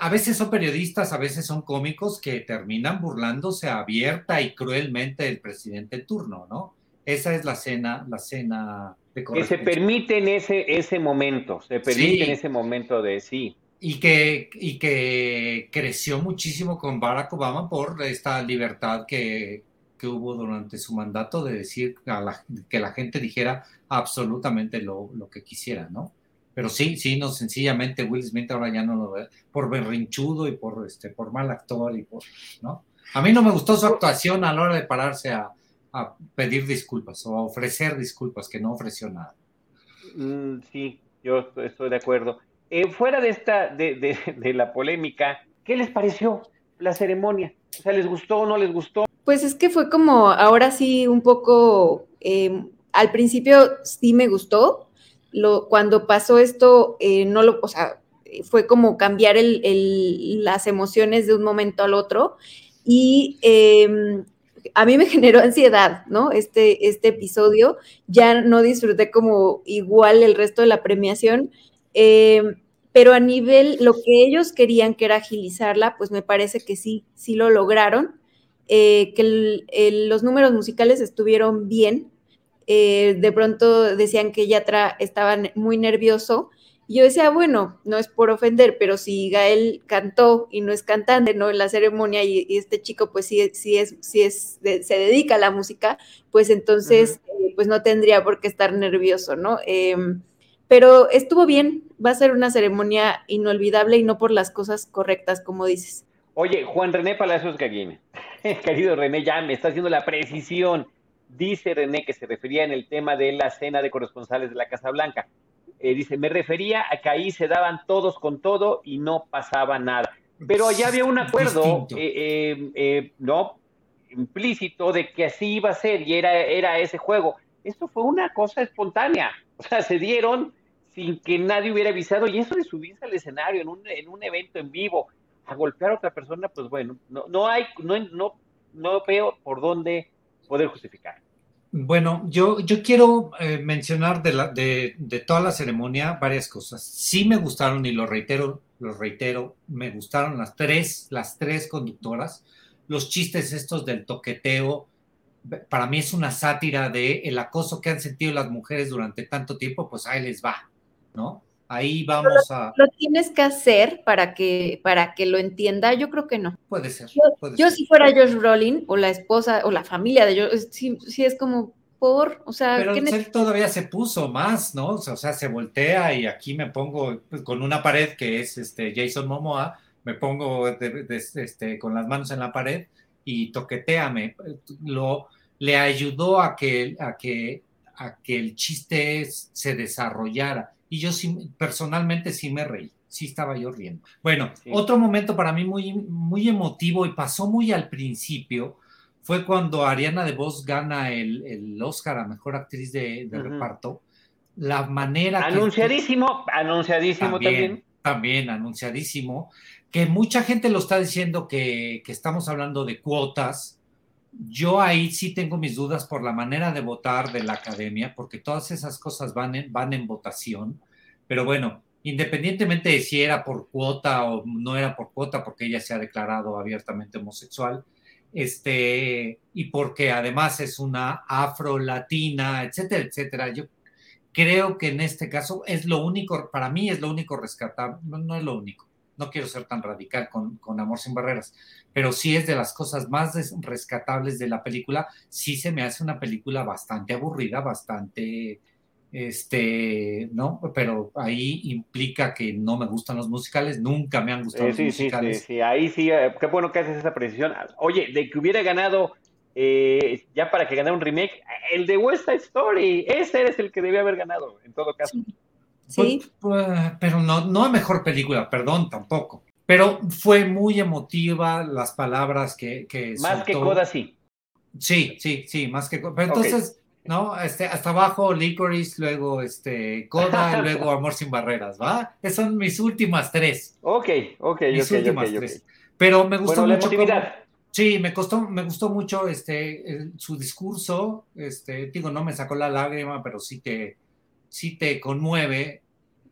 a veces son periodistas, a veces son cómicos que terminan burlándose abierta y cruelmente del presidente en turno, ¿no? Esa es la cena, la cena Que se permite en ese, ese momento, se permite en ese momento de sí. Y que, y que creció muchísimo con Barack Obama por esta libertad que, que hubo durante su mandato de decir que la gente dijera absolutamente lo, lo que quisiera, ¿no? Pero sí, sí, no, sencillamente Will Smith ahora ya no lo ve por berrinchudo y por, este, por mal actor y por, ¿no? A mí no me gustó su actuación a la hora de pararse a, pedir disculpas o a ofrecer disculpas, que no ofreció nada. Mm, sí, yo estoy de acuerdo. Eh, fuera de esta, de, de, la polémica, ¿qué les pareció la ceremonia? O sea, ¿les gustó o no les gustó? Pues es que fue como, ahora sí, un poco eh, al principio sí me gustó, lo, cuando pasó esto, eh, no lo, o sea, fue como cambiar el, las emociones de un momento al otro y em, a mí me generó ansiedad, ¿no? Este, este episodio, ya no disfruté como igual el resto de la premiación, em, pero a nivel, lo que ellos querían, que era agilizarla, pues me parece que sí, sí lo lograron, eh, que los números musicales estuvieron bien, eh, de pronto decían que Yatra estaba muy nervioso, y yo decía, bueno, no es por ofender, pero si Gael cantó y no es cantante, ¿no? En la ceremonia y, este chico pues sí, sí es, sí es, se dedica a la música, pues entonces eh, pues no tendría por qué estar nervioso, ¿no? Em, pero estuvo bien, va a ser una ceremonia inolvidable y no por las cosas correctas, como dices. Oye, Juan René Palacios Gaguín, querido René, ya me está haciendo la precisión. Dice René que se refería en el tema de la cena de corresponsales de la Casa Blanca. Eh, dice, me refería a que ahí se daban todos con todo y no pasaba nada. Pero allá había un acuerdo, eh, eh, ¿no? Implícito de que así iba a ser y era, era ese juego. Esto fue una cosa espontánea. O sea, se dieron sin que nadie hubiera avisado y eso de subirse al escenario en un, en un evento en vivo a golpear a otra persona, pues bueno, no, no hay, no, no, no veo por dónde poder justificar. Bueno, yo, yo quiero eh, mencionar de, la, de, toda la ceremonia varias cosas. Sí me gustaron y lo reitero, lo reitero, me gustaron las tres, las tres conductoras. Los chistes estos del toqueteo, para mí es una sátira de el acoso que han sentido las mujeres durante tanto tiempo, pues ahí les va, ¿no? Ahí vamos a. ¿Lo tienes que hacer para que, para que lo entienda? Yo creo que no. Puede ser. Yo, si fuera Josh Rowling o la esposa o la familia de Josh, sí, es como por, o sea. Pero él todavía se puso más, ¿no? O sea, se voltea y aquí me pongo pues, con una pared que es este Jason Momoa, me pongo este, con las manos en la pared y toqueteame. Lo, le ayudó a que, a que, a que el chiste se desarrollara y yo sí, personalmente sí me reí, sí estaba yo riendo. Bueno, otro momento para mí muy, muy emotivo y pasó muy al principio fue cuando Ariana de Vos gana el, el Oscar a Mejor Actriz de, Reparto. La manera... Anunciadísimo, anunciadísimo también, también. anunciadísimo, que mucha gente lo está diciendo que, que estamos hablando de cuotas, yo ahí sí tengo mis dudas por la manera de votar de la academia, porque todas esas cosas van en, votación, pero bueno, independientemente de si era por cuota o no era por cuota, porque ella se ha declarado abiertamente homosexual, este, y porque además es una afro-latina, etcétera, etcétera. Yo creo que en este caso es lo único, para mí es lo único rescatable, no es lo único, no quiero ser tan radical con, Amor sin Barreras, pero sí es de las cosas más rescatables de la película. Sí se me hace una película bastante aburrida, bastante, este, ¿no? Pero ahí implica que no me gustan los musicales, nunca me han gustado los musicales. Sí, sí, sí, ahí sí, eh, qué bueno que haces esa precisión. Oye, de que hubiera ganado, eh, ya para que ganara un remake, el de West Side Story, ese es el que debía haber ganado, en todo caso. Sí. Pues, pues, pero no, no a mejor película, perdón, tampoco. Pero fue muy emotiva las palabras que. que más que Coda, sí. Sí, sí, sí, más que Coda. Pero entonces, ¿no? Este, hasta abajo Licorice, luego este, Coda, luego Amor sin Barreras, ¿va? Esas son mis últimas tres. Ok, ok, mis últimas tres. Pero me gustó mucho. sí, me costó, me gustó mucho este, su discurso. Este, digo, no me sacó la lágrima, pero sí que sí te conmueve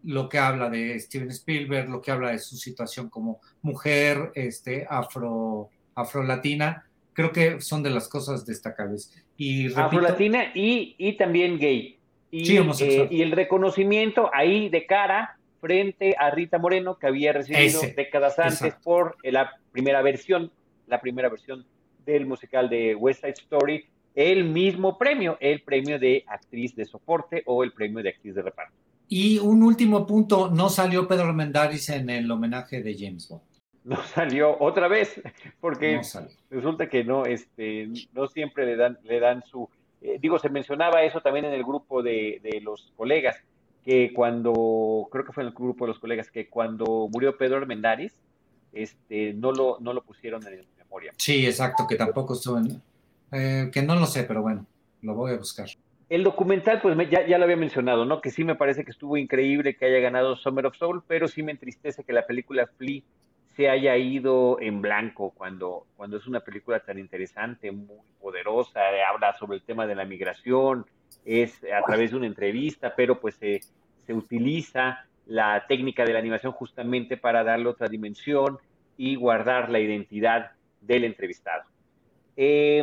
lo que habla de Steven Spielberg, lo que habla de su situación como mujer este, afro, afro-latina, creo que son de las cosas destacables. Y afro-latina y, y, también gay. Y, eh, y, el reconocimiento ahí de cara frente a Rita Moreno, que había recibido décadas antes por la primera versión, la primera versión del musical de West Side Story, el mismo premio, el premio de actriz de soporte o el premio de actriz de reparto. Y un último punto, no salió Pedro Armendáriz en el homenaje de James Bond. No salió otra vez, porque resulta que no, este, no siempre le dan, le dan su, eh, digo, se mencionaba eso también en el grupo de, de, los colegas, que cuando, creo que fue en el grupo de los colegas, que cuando murió Pedro Armendáriz, este, no lo, no lo pusieron en memoria. Sí, exacto, que tampoco estuvo en, eh, que no lo sé, pero bueno, lo voy a buscar. El documental, pues ya, ya, lo había mencionado, ¿no? Que sí me parece que estuvo increíble que haya ganado Summer of Soul, pero sí me entristece que la película Flea se haya ido en blanco cuando, cuando es una película tan interesante, muy poderosa, habla sobre el tema de la migración, es a través de una entrevista, pero pues se, se utiliza la técnica de la animación justamente para darle otra dimensión y guardar la identidad del entrevistado. Eh,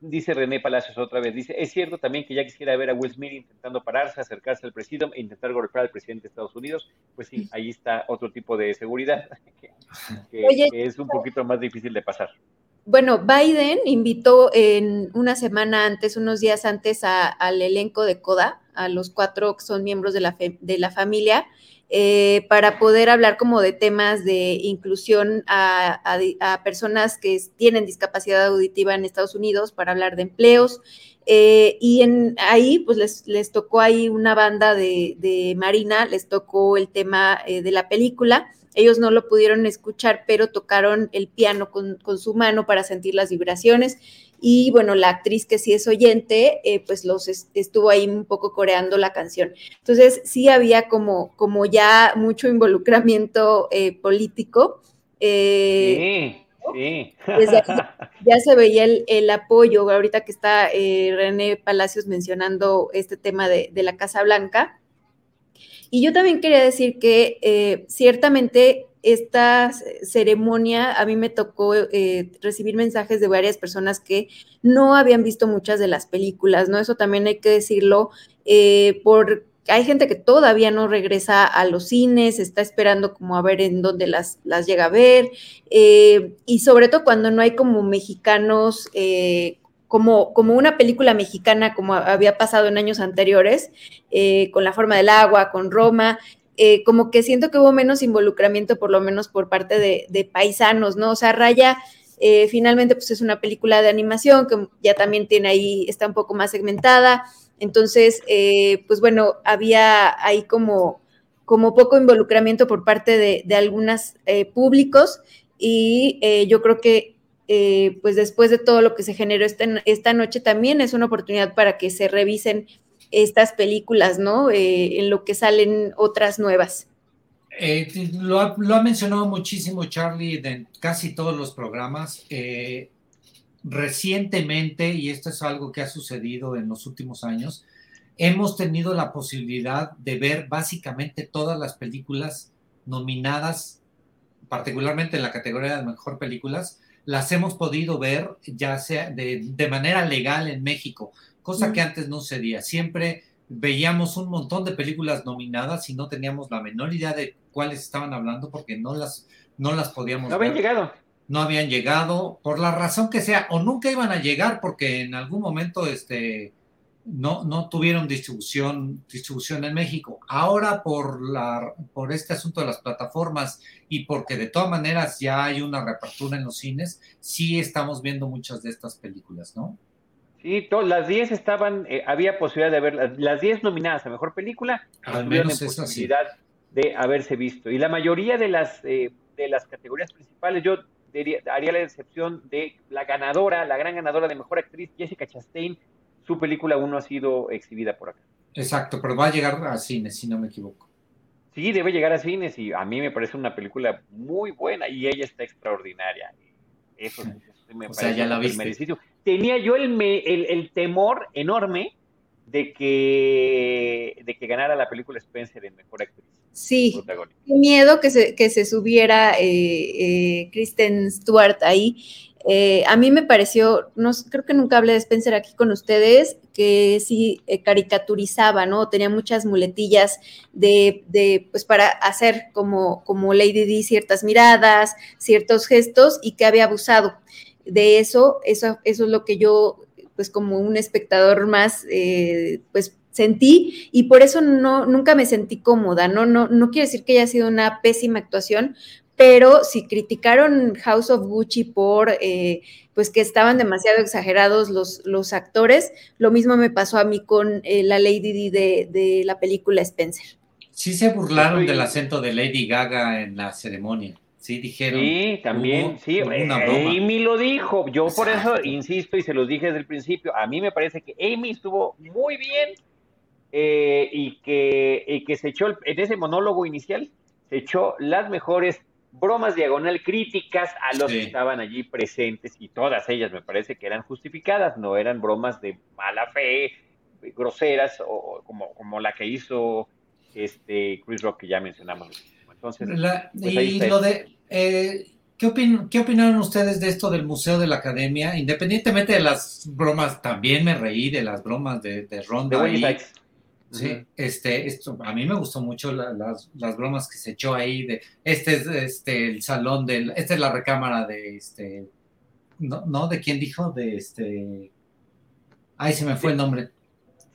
dice René Palacios otra vez, dice, es cierto también que ya quisiera ver a Will Smith intentando pararse, acercarse al presidente e intentar golpear al presidente de Estados Unidos. Pues sí, ahí está otro tipo de seguridad que, es un poquito más difícil de pasar. Bueno, Biden invitó en una semana antes, unos días antes, al elenco de CODA, a los cuatro que son miembros de la, de la familia, eh, para poder hablar como de temas de inclusión a, personas que tienen discapacidad auditiva en Estados Unidos, para hablar de empleos. Eh, y en, ahí, pues les, tocó ahí una banda de, Marina, les tocó el tema eh, de la película. Ellos no lo pudieron escuchar, pero tocaron el piano con, con su mano para sentir las vibraciones y bueno, la actriz que sí es oyente, eh, pues los estuvo ahí un poco coreando la canción. Entonces sí había como, como ya mucho involucramiento eh, político. Eh, sí, sí. ya se veía el, apoyo, ahorita que está René Palacios mencionando este tema de, de, la Casa Blanca. Y yo también quería decir que ciertamente esta ceremonia a mí me tocó eh, recibir mensajes de varias personas que no habían visto muchas de las películas, ¿no? Eso también hay que decirlo, eh, por hay gente que todavía no regresa a los cines, está esperando como a ver en dónde las, las llega a ver, eh, y sobre todo cuando no hay como mexicanos, como, como una película mexicana como había pasado en años anteriores, con La forma del agua, con Roma, eh, como que siento que hubo menos involucramiento, por lo menos por parte de, paisanos, ¿no? O sea, Raya eh, finalmente pues es una película de animación que ya también tiene ahí, está un poco más segmentada. Entonces, eh, pues bueno, había ahí como, como poco involucramiento por parte de, de algunos públicos y yo creo que pues después de todo lo que se generó esta, esta noche también es una oportunidad para que se revisen estas películas, ¿no? Eh, en lo que salen otras nuevas. Eh, lo, ha, mencionado muchísimo Charlie en casi todos los programas. Eh, recientemente, y esto es algo que ha sucedido en los últimos años, hemos tenido la posibilidad de ver básicamente todas las películas nominadas, particularmente en la categoría de mejor películas, las hemos podido ver ya sea de, de manera legal en México cosa que antes no sucedía. Siempre veíamos un montón de películas nominadas y no teníamos la menor idea de cuáles estaban hablando porque no las, no las podíamos No habían llegado. No habían llegado, por la razón que sea, o nunca iban a llegar porque en algún momento este, no, no tuvieron distribución, distribución en México. Ahora por, la, por este asunto de las plataformas y porque de todas maneras ya hay una reapertura en los cines, sí estamos viendo muchas de estas películas, ¿no? Sí, las 10 estaban, eh, había posibilidad de ver, las 10 nominadas a mejor película, al menos posibilidad de haberse visto. Y la mayoría de las, eh, de las categorías principales, yo haría la excepción de la ganadora, la gran ganadora de mejor actriz, Jessica Chastain, su película aún no ha sido exhibida por acá. Exacto, pero va a llegar a cines, si no me equivoco. Sí, debe llegar a cines y a mí me parece una película muy buena y ella está extraordinaria. Eso, me parece ya la tenía yo el, el, temor enorme de que, de que ganara la película Spencer en Mejor Actriz. Sí, miedo que se, que se subiera eh, eh, Kristen Stewart ahí. Eh, a mí me pareció, no, creo que nunca hablé de Spencer aquí con ustedes, que sí caricaturizaba, ¿no? Tenía muchas muletillas de, de, pues para hacer como, como Lady D ciertas miradas, ciertos gestos y que había abusado de eso, eso, eso es lo que yo, pues como un espectador más, eh, pues sentí y por eso no, nunca me sentí cómoda, ¿no? No, no quiere decir que haya sido una pésima actuación, pero si criticaron House of Gucci por, eh, pues que estaban demasiado exagerados los, los actores, lo mismo me pasó a mí con eh, la Lady Di de, de la película Spencer. Sí se burlaron del acento de Lady Gaga en la ceremonia Sí, dijeron. Sí, también, sí, Amy lo dijo. Yo por eso insisto y se los dije desde el principio. A mí me parece que Amy estuvo muy bien eh, y, que, y que se echó en ese monólogo inicial, se echó las mejores bromas diagonal críticas a los que estaban allí presentes y todas ellas me parece que eran justificadas, no eran bromas de mala fe, groseras o como, como la que hizo este Chris Rock que ya mencionamos. Entonces, pues y lo de eh, ¿qué, opin ¿qué opinaron ustedes de esto del Museo de la Academia? Independientemente de las bromas, también me reí de las bromas de, de Ronda. De Sí, este, esto, a mí me gustó mucho las, las, bromas que se echó ahí de, este es este, el salón del, esta es la recámara de, este, no, no, de quién dijo, de este, ay, se me fue el nombre,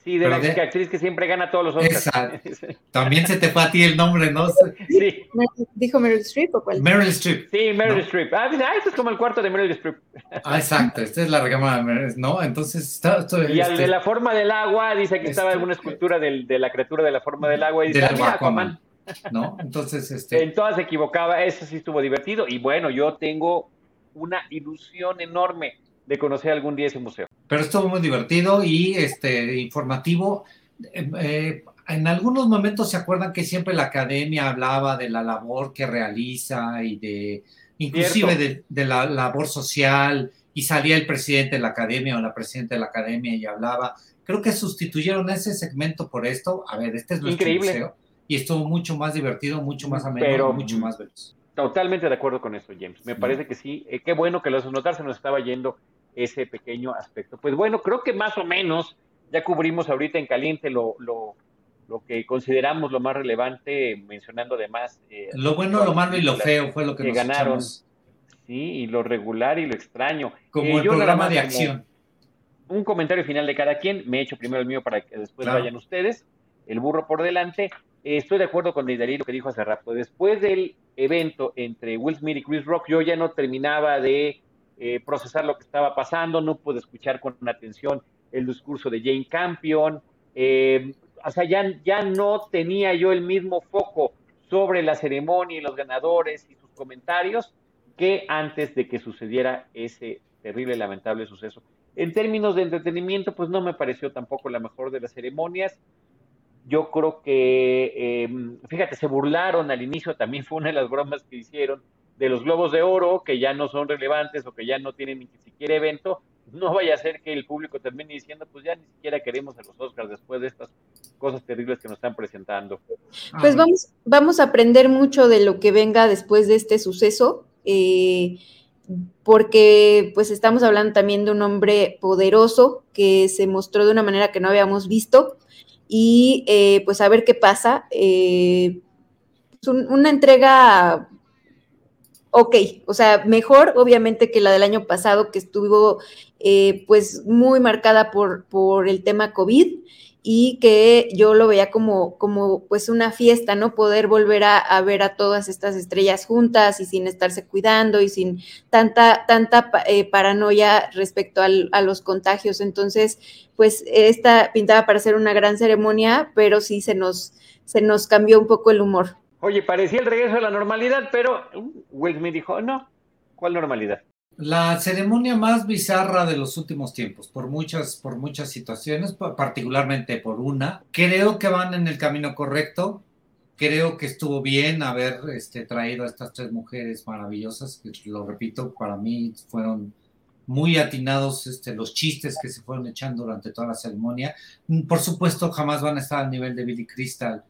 Sí, de la actriz que siempre gana todos los Oscars. Exacto. También se te fue a ti el nombre, ¿no? Sí. ¿Dijo Meryl Streep o cuál? Meryl Streep. Sí, Meryl Streep. Ah, este es como el cuarto de Meryl Streep. Ah, exacto. Esta es la recámara de Meryl ¿no? Entonces, está, y al de este la forma del agua, dice que estaba alguna este, escultura del, de la criatura de la forma del agua. Y dice, ah, Aquaman. ¿No? Entonces, este... En todas se equivocaba. Eso sí estuvo divertido. Y bueno, yo tengo una ilusión enorme de conocer algún día ese museo. Pero estuvo muy divertido y este, informativo. Eh, eh, en algunos momentos se acuerdan que siempre la academia hablaba de la labor que realiza y de, inclusive de, la labor social, y salía el presidente de la academia o la presidenta de la academia y hablaba. Creo que sustituyeron ese segmento por esto. A ver, este es nuestro Increíble. museo y estuvo mucho más divertido, mucho más ameno, mucho más veloz. Totalmente de acuerdo con eso, James. Me parece que sí. Eh, qué bueno que los notar se nos estaba yendo ese pequeño aspecto. Pues bueno, creo que más o menos ya cubrimos ahorita en caliente lo, lo, lo que consideramos lo más relevante, mencionando además... Eh, lo bueno, lo malo y lo feo fue lo que, nos ganaron. Sí, y lo regular y lo extraño. Como el programa de acción. Un comentario final de cada quien, me he hecho primero el mío para que después vayan ustedes, el burro por delante. estoy de acuerdo con Nidalí lo que dijo hace rato. Después del evento entre Will Smith y Chris Rock, yo ya no terminaba de eh, procesar lo que estaba pasando, no pude escuchar con atención el discurso de Jane Campion, eh, o sea, ya, ya no tenía yo el mismo foco sobre la ceremonia y los ganadores y sus comentarios que antes de que sucediera ese terrible, lamentable suceso. En términos de entretenimiento, pues no me pareció tampoco la mejor de las ceremonias. Yo creo que, em, fíjate, se burlaron al inicio, también fue una de las bromas que hicieron, de los globos de oro que ya no son relevantes o que ya no tienen ni siquiera evento, no vaya a ser que el público termine diciendo, pues ya ni siquiera queremos a los Oscars después de estas cosas terribles que nos están presentando. Pues vamos, vamos a aprender mucho de lo que venga después de este suceso, eh, porque pues estamos hablando también de un hombre poderoso que se mostró de una manera que no habíamos visto y eh, pues a ver qué pasa. Eh, una entrega ok, o sea, mejor obviamente que la del año pasado que estuvo eh, pues muy marcada por, por el tema COVID y que yo lo veía como, como pues una fiesta, ¿no? Poder volver a, ver a todas estas estrellas juntas y sin estarse cuidando y sin tanta, tanta eh, paranoia respecto a los contagios. Entonces, pues esta pintaba para ser una gran ceremonia, pero sí se nos, se nos cambió un poco el humor. Oye, parecía el regreso a la normalidad, pero uh, Will Smith dijo, no, ¿cuál normalidad? La ceremonia más bizarra de los últimos tiempos, por muchas, por muchas situaciones, particularmente por una. Creo que van en el camino correcto. Creo que estuvo bien haber este, traído a estas tres mujeres maravillosas, que lo repito, para mí fueron muy atinados este, los chistes que se fueron echando durante toda la ceremonia. Por supuesto, jamás van a estar al nivel de Billy Crystal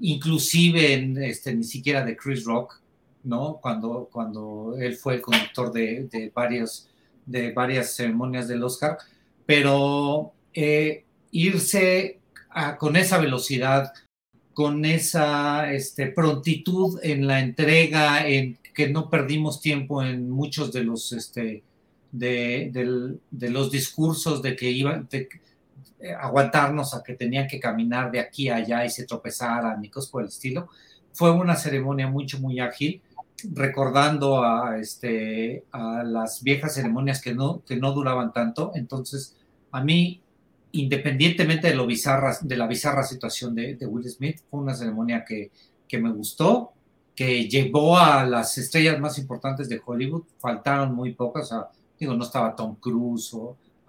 inclusive en, este, ni siquiera de Chris Rock, ¿no? Cuando, cuando él fue el conductor de, varios, de varias ceremonias del Oscar, pero eh, irse con esa velocidad, con esa este, prontitud en la entrega, en que no perdimos tiempo en muchos de los, este, de los discursos de que iban, eh, aguantarnos a que tenían que caminar de aquí a allá y se tropezaran y cosas por el estilo. Fue una ceremonia mucho, muy ágil, recordando a, este, a las viejas ceremonias que no, que no duraban tanto. Entonces, a mí, independientemente de, lo bizarra, de la bizarra situación de, Will Smith, fue una ceremonia que, que me gustó que llevó a las estrellas más importantes de Hollywood, faltaron muy pocas, o digo, no estaba Tom Cruise,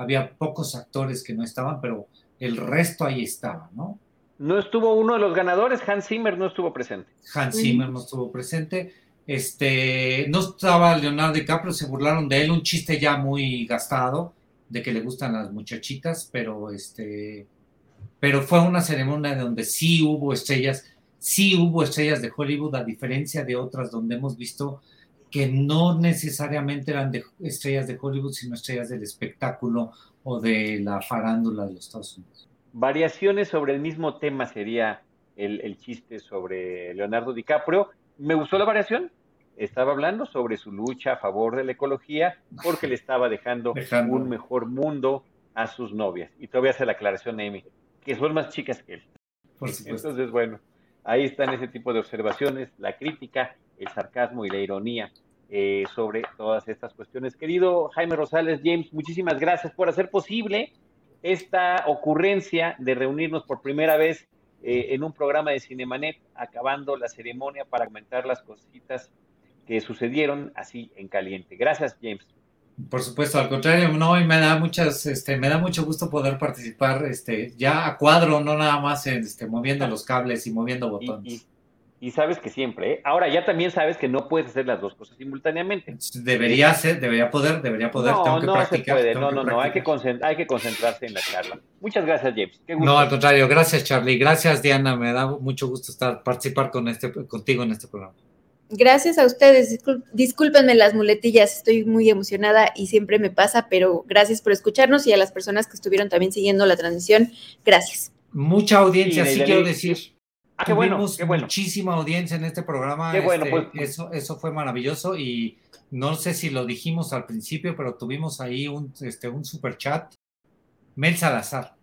había pocos actores que no estaban, pero el resto ahí estaba, ¿no? No estuvo uno de los ganadores, Hans Zimmer no estuvo presente. Hans Zimmer no estuvo presente. Este, no estaba Leonardo DiCaprio, se burlaron de él, un chiste ya muy gastado, de que le gustan las muchachitas, pero este, pero fue una ceremonia donde sí hubo estrellas, sí hubo estrellas de Hollywood, a diferencia de otras donde hemos visto que no necesariamente eran de estrellas de Hollywood, sino estrellas del espectáculo o de la farándula de los Estados Unidos. Variaciones sobre el mismo tema sería el, el chiste sobre Leonardo DiCaprio. Me gustó la variación, estaba hablando sobre su lucha a favor de la ecología porque le estaba dejando, un mejor mundo a sus novias. Y todavía hace la aclaración Amy, que son más chicas que él. Por Entonces, bueno, ahí están ese tipo de observaciones, la crítica, el sarcasmo y la ironía eh, sobre todas estas cuestiones. Querido Jaime Rosales, James, muchísimas gracias por hacer posible esta ocurrencia de reunirnos por primera vez eh, en un programa de Cinemanet, acabando la ceremonia para comentar las cositas que sucedieron así en caliente. Gracias, James. Por supuesto, al contrario, no, y me da muchas, este, me da mucho gusto poder participar, este, ya a cuadro, no nada más este, moviendo los cables y moviendo botones. Y, sabes que siempre, ¿eh? ahora ya también sabes que no puedes hacer las dos cosas simultáneamente. Debería ser, debería poder, debería poder. No, no se puede, no, no, no, hay que, hay que concentrarse en la charla. Muchas gracias, James. No, al contrario, gracias, Charlie. Gracias, Diana. Me da mucho gusto estar, participar con este, contigo en este programa. Gracias a ustedes. Discúlpenme las muletillas, estoy muy emocionada y siempre me pasa, pero gracias por escucharnos y a las personas que estuvieron también siguiendo la transmisión, gracias. Mucha audiencia, sí, quiero decir. Ah, qué bueno, muchísima audiencia en este programa. Qué bueno, este, pues. Eso, eso fue maravilloso y no sé si lo dijimos al principio, pero tuvimos ahí un, este, un super chat. Mel Salazar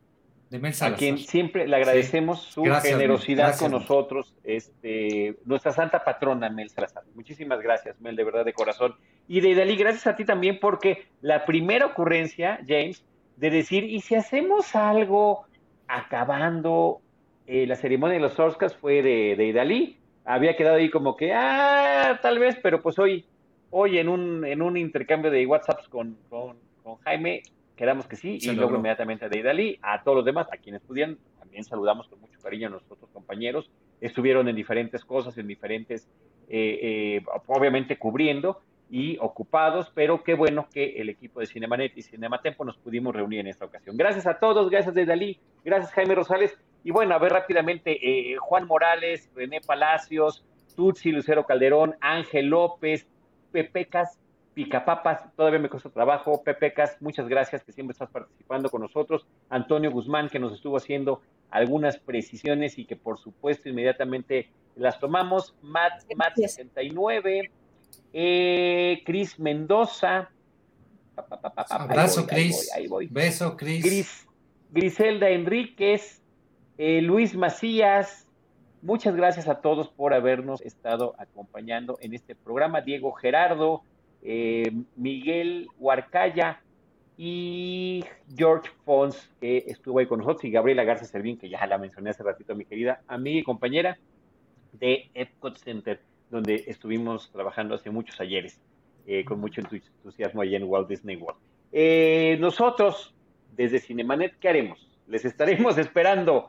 a quien siempre le agradecemos su generosidad con nosotros, este, nuestra santa patrona Mel Salazar. Muchísimas gracias, Mel, de verdad, de corazón. Y de Dalí, gracias a ti también, porque la primera ocurrencia, James, de decir, ¿y si hacemos algo acabando eh, la ceremonia de los Oscars fue de, de Idalí? Había quedado ahí como que, ah, tal vez, pero pues hoy, hoy en un, en un intercambio de WhatsApps con, con, con Jaime, quedamos que sí, y luego inmediatamente a Deidali, a todos los demás, a quienes pudieran, también saludamos con mucho cariño a nuestros compañeros, estuvieron en diferentes cosas, en diferentes, eh, eh, obviamente cubriendo y ocupados, pero qué bueno que el equipo de Cinemanet y Cinematempo nos pudimos reunir en esta ocasión. Gracias a todos, gracias Deidali, gracias Jaime Rosales, y bueno, a ver rápidamente, eh, Juan Morales, René Palacios, Tutsi, Lucero Calderón, Ángel López, Pepecas, Picapapas, todavía me costó trabajo. Pepecas, muchas gracias que siempre estás participando con nosotros. Antonio Guzmán, que nos estuvo haciendo algunas precisiones y que por supuesto inmediatamente las tomamos. Matt, Matt 69, eh, Cris Mendoza. Abrazo, Cris. Beso, Cris. Griselda Enríquez, eh, Luis Macías. Muchas gracias a todos por habernos estado acompañando en este programa. Diego Gerardo, eh, Miguel Huarcaya y George Fons, que estuvo ahí con nosotros, y Gabriela Garza Servín, que ya la mencioné hace ratito, mi querida amiga y compañera de Epcot Center, donde estuvimos trabajando hace muchos ayeres, eh, con mucho entusiasmo allá en Walt Disney World. Eh, nosotros, desde Cinemanet, ¿qué haremos? Les estaremos esperando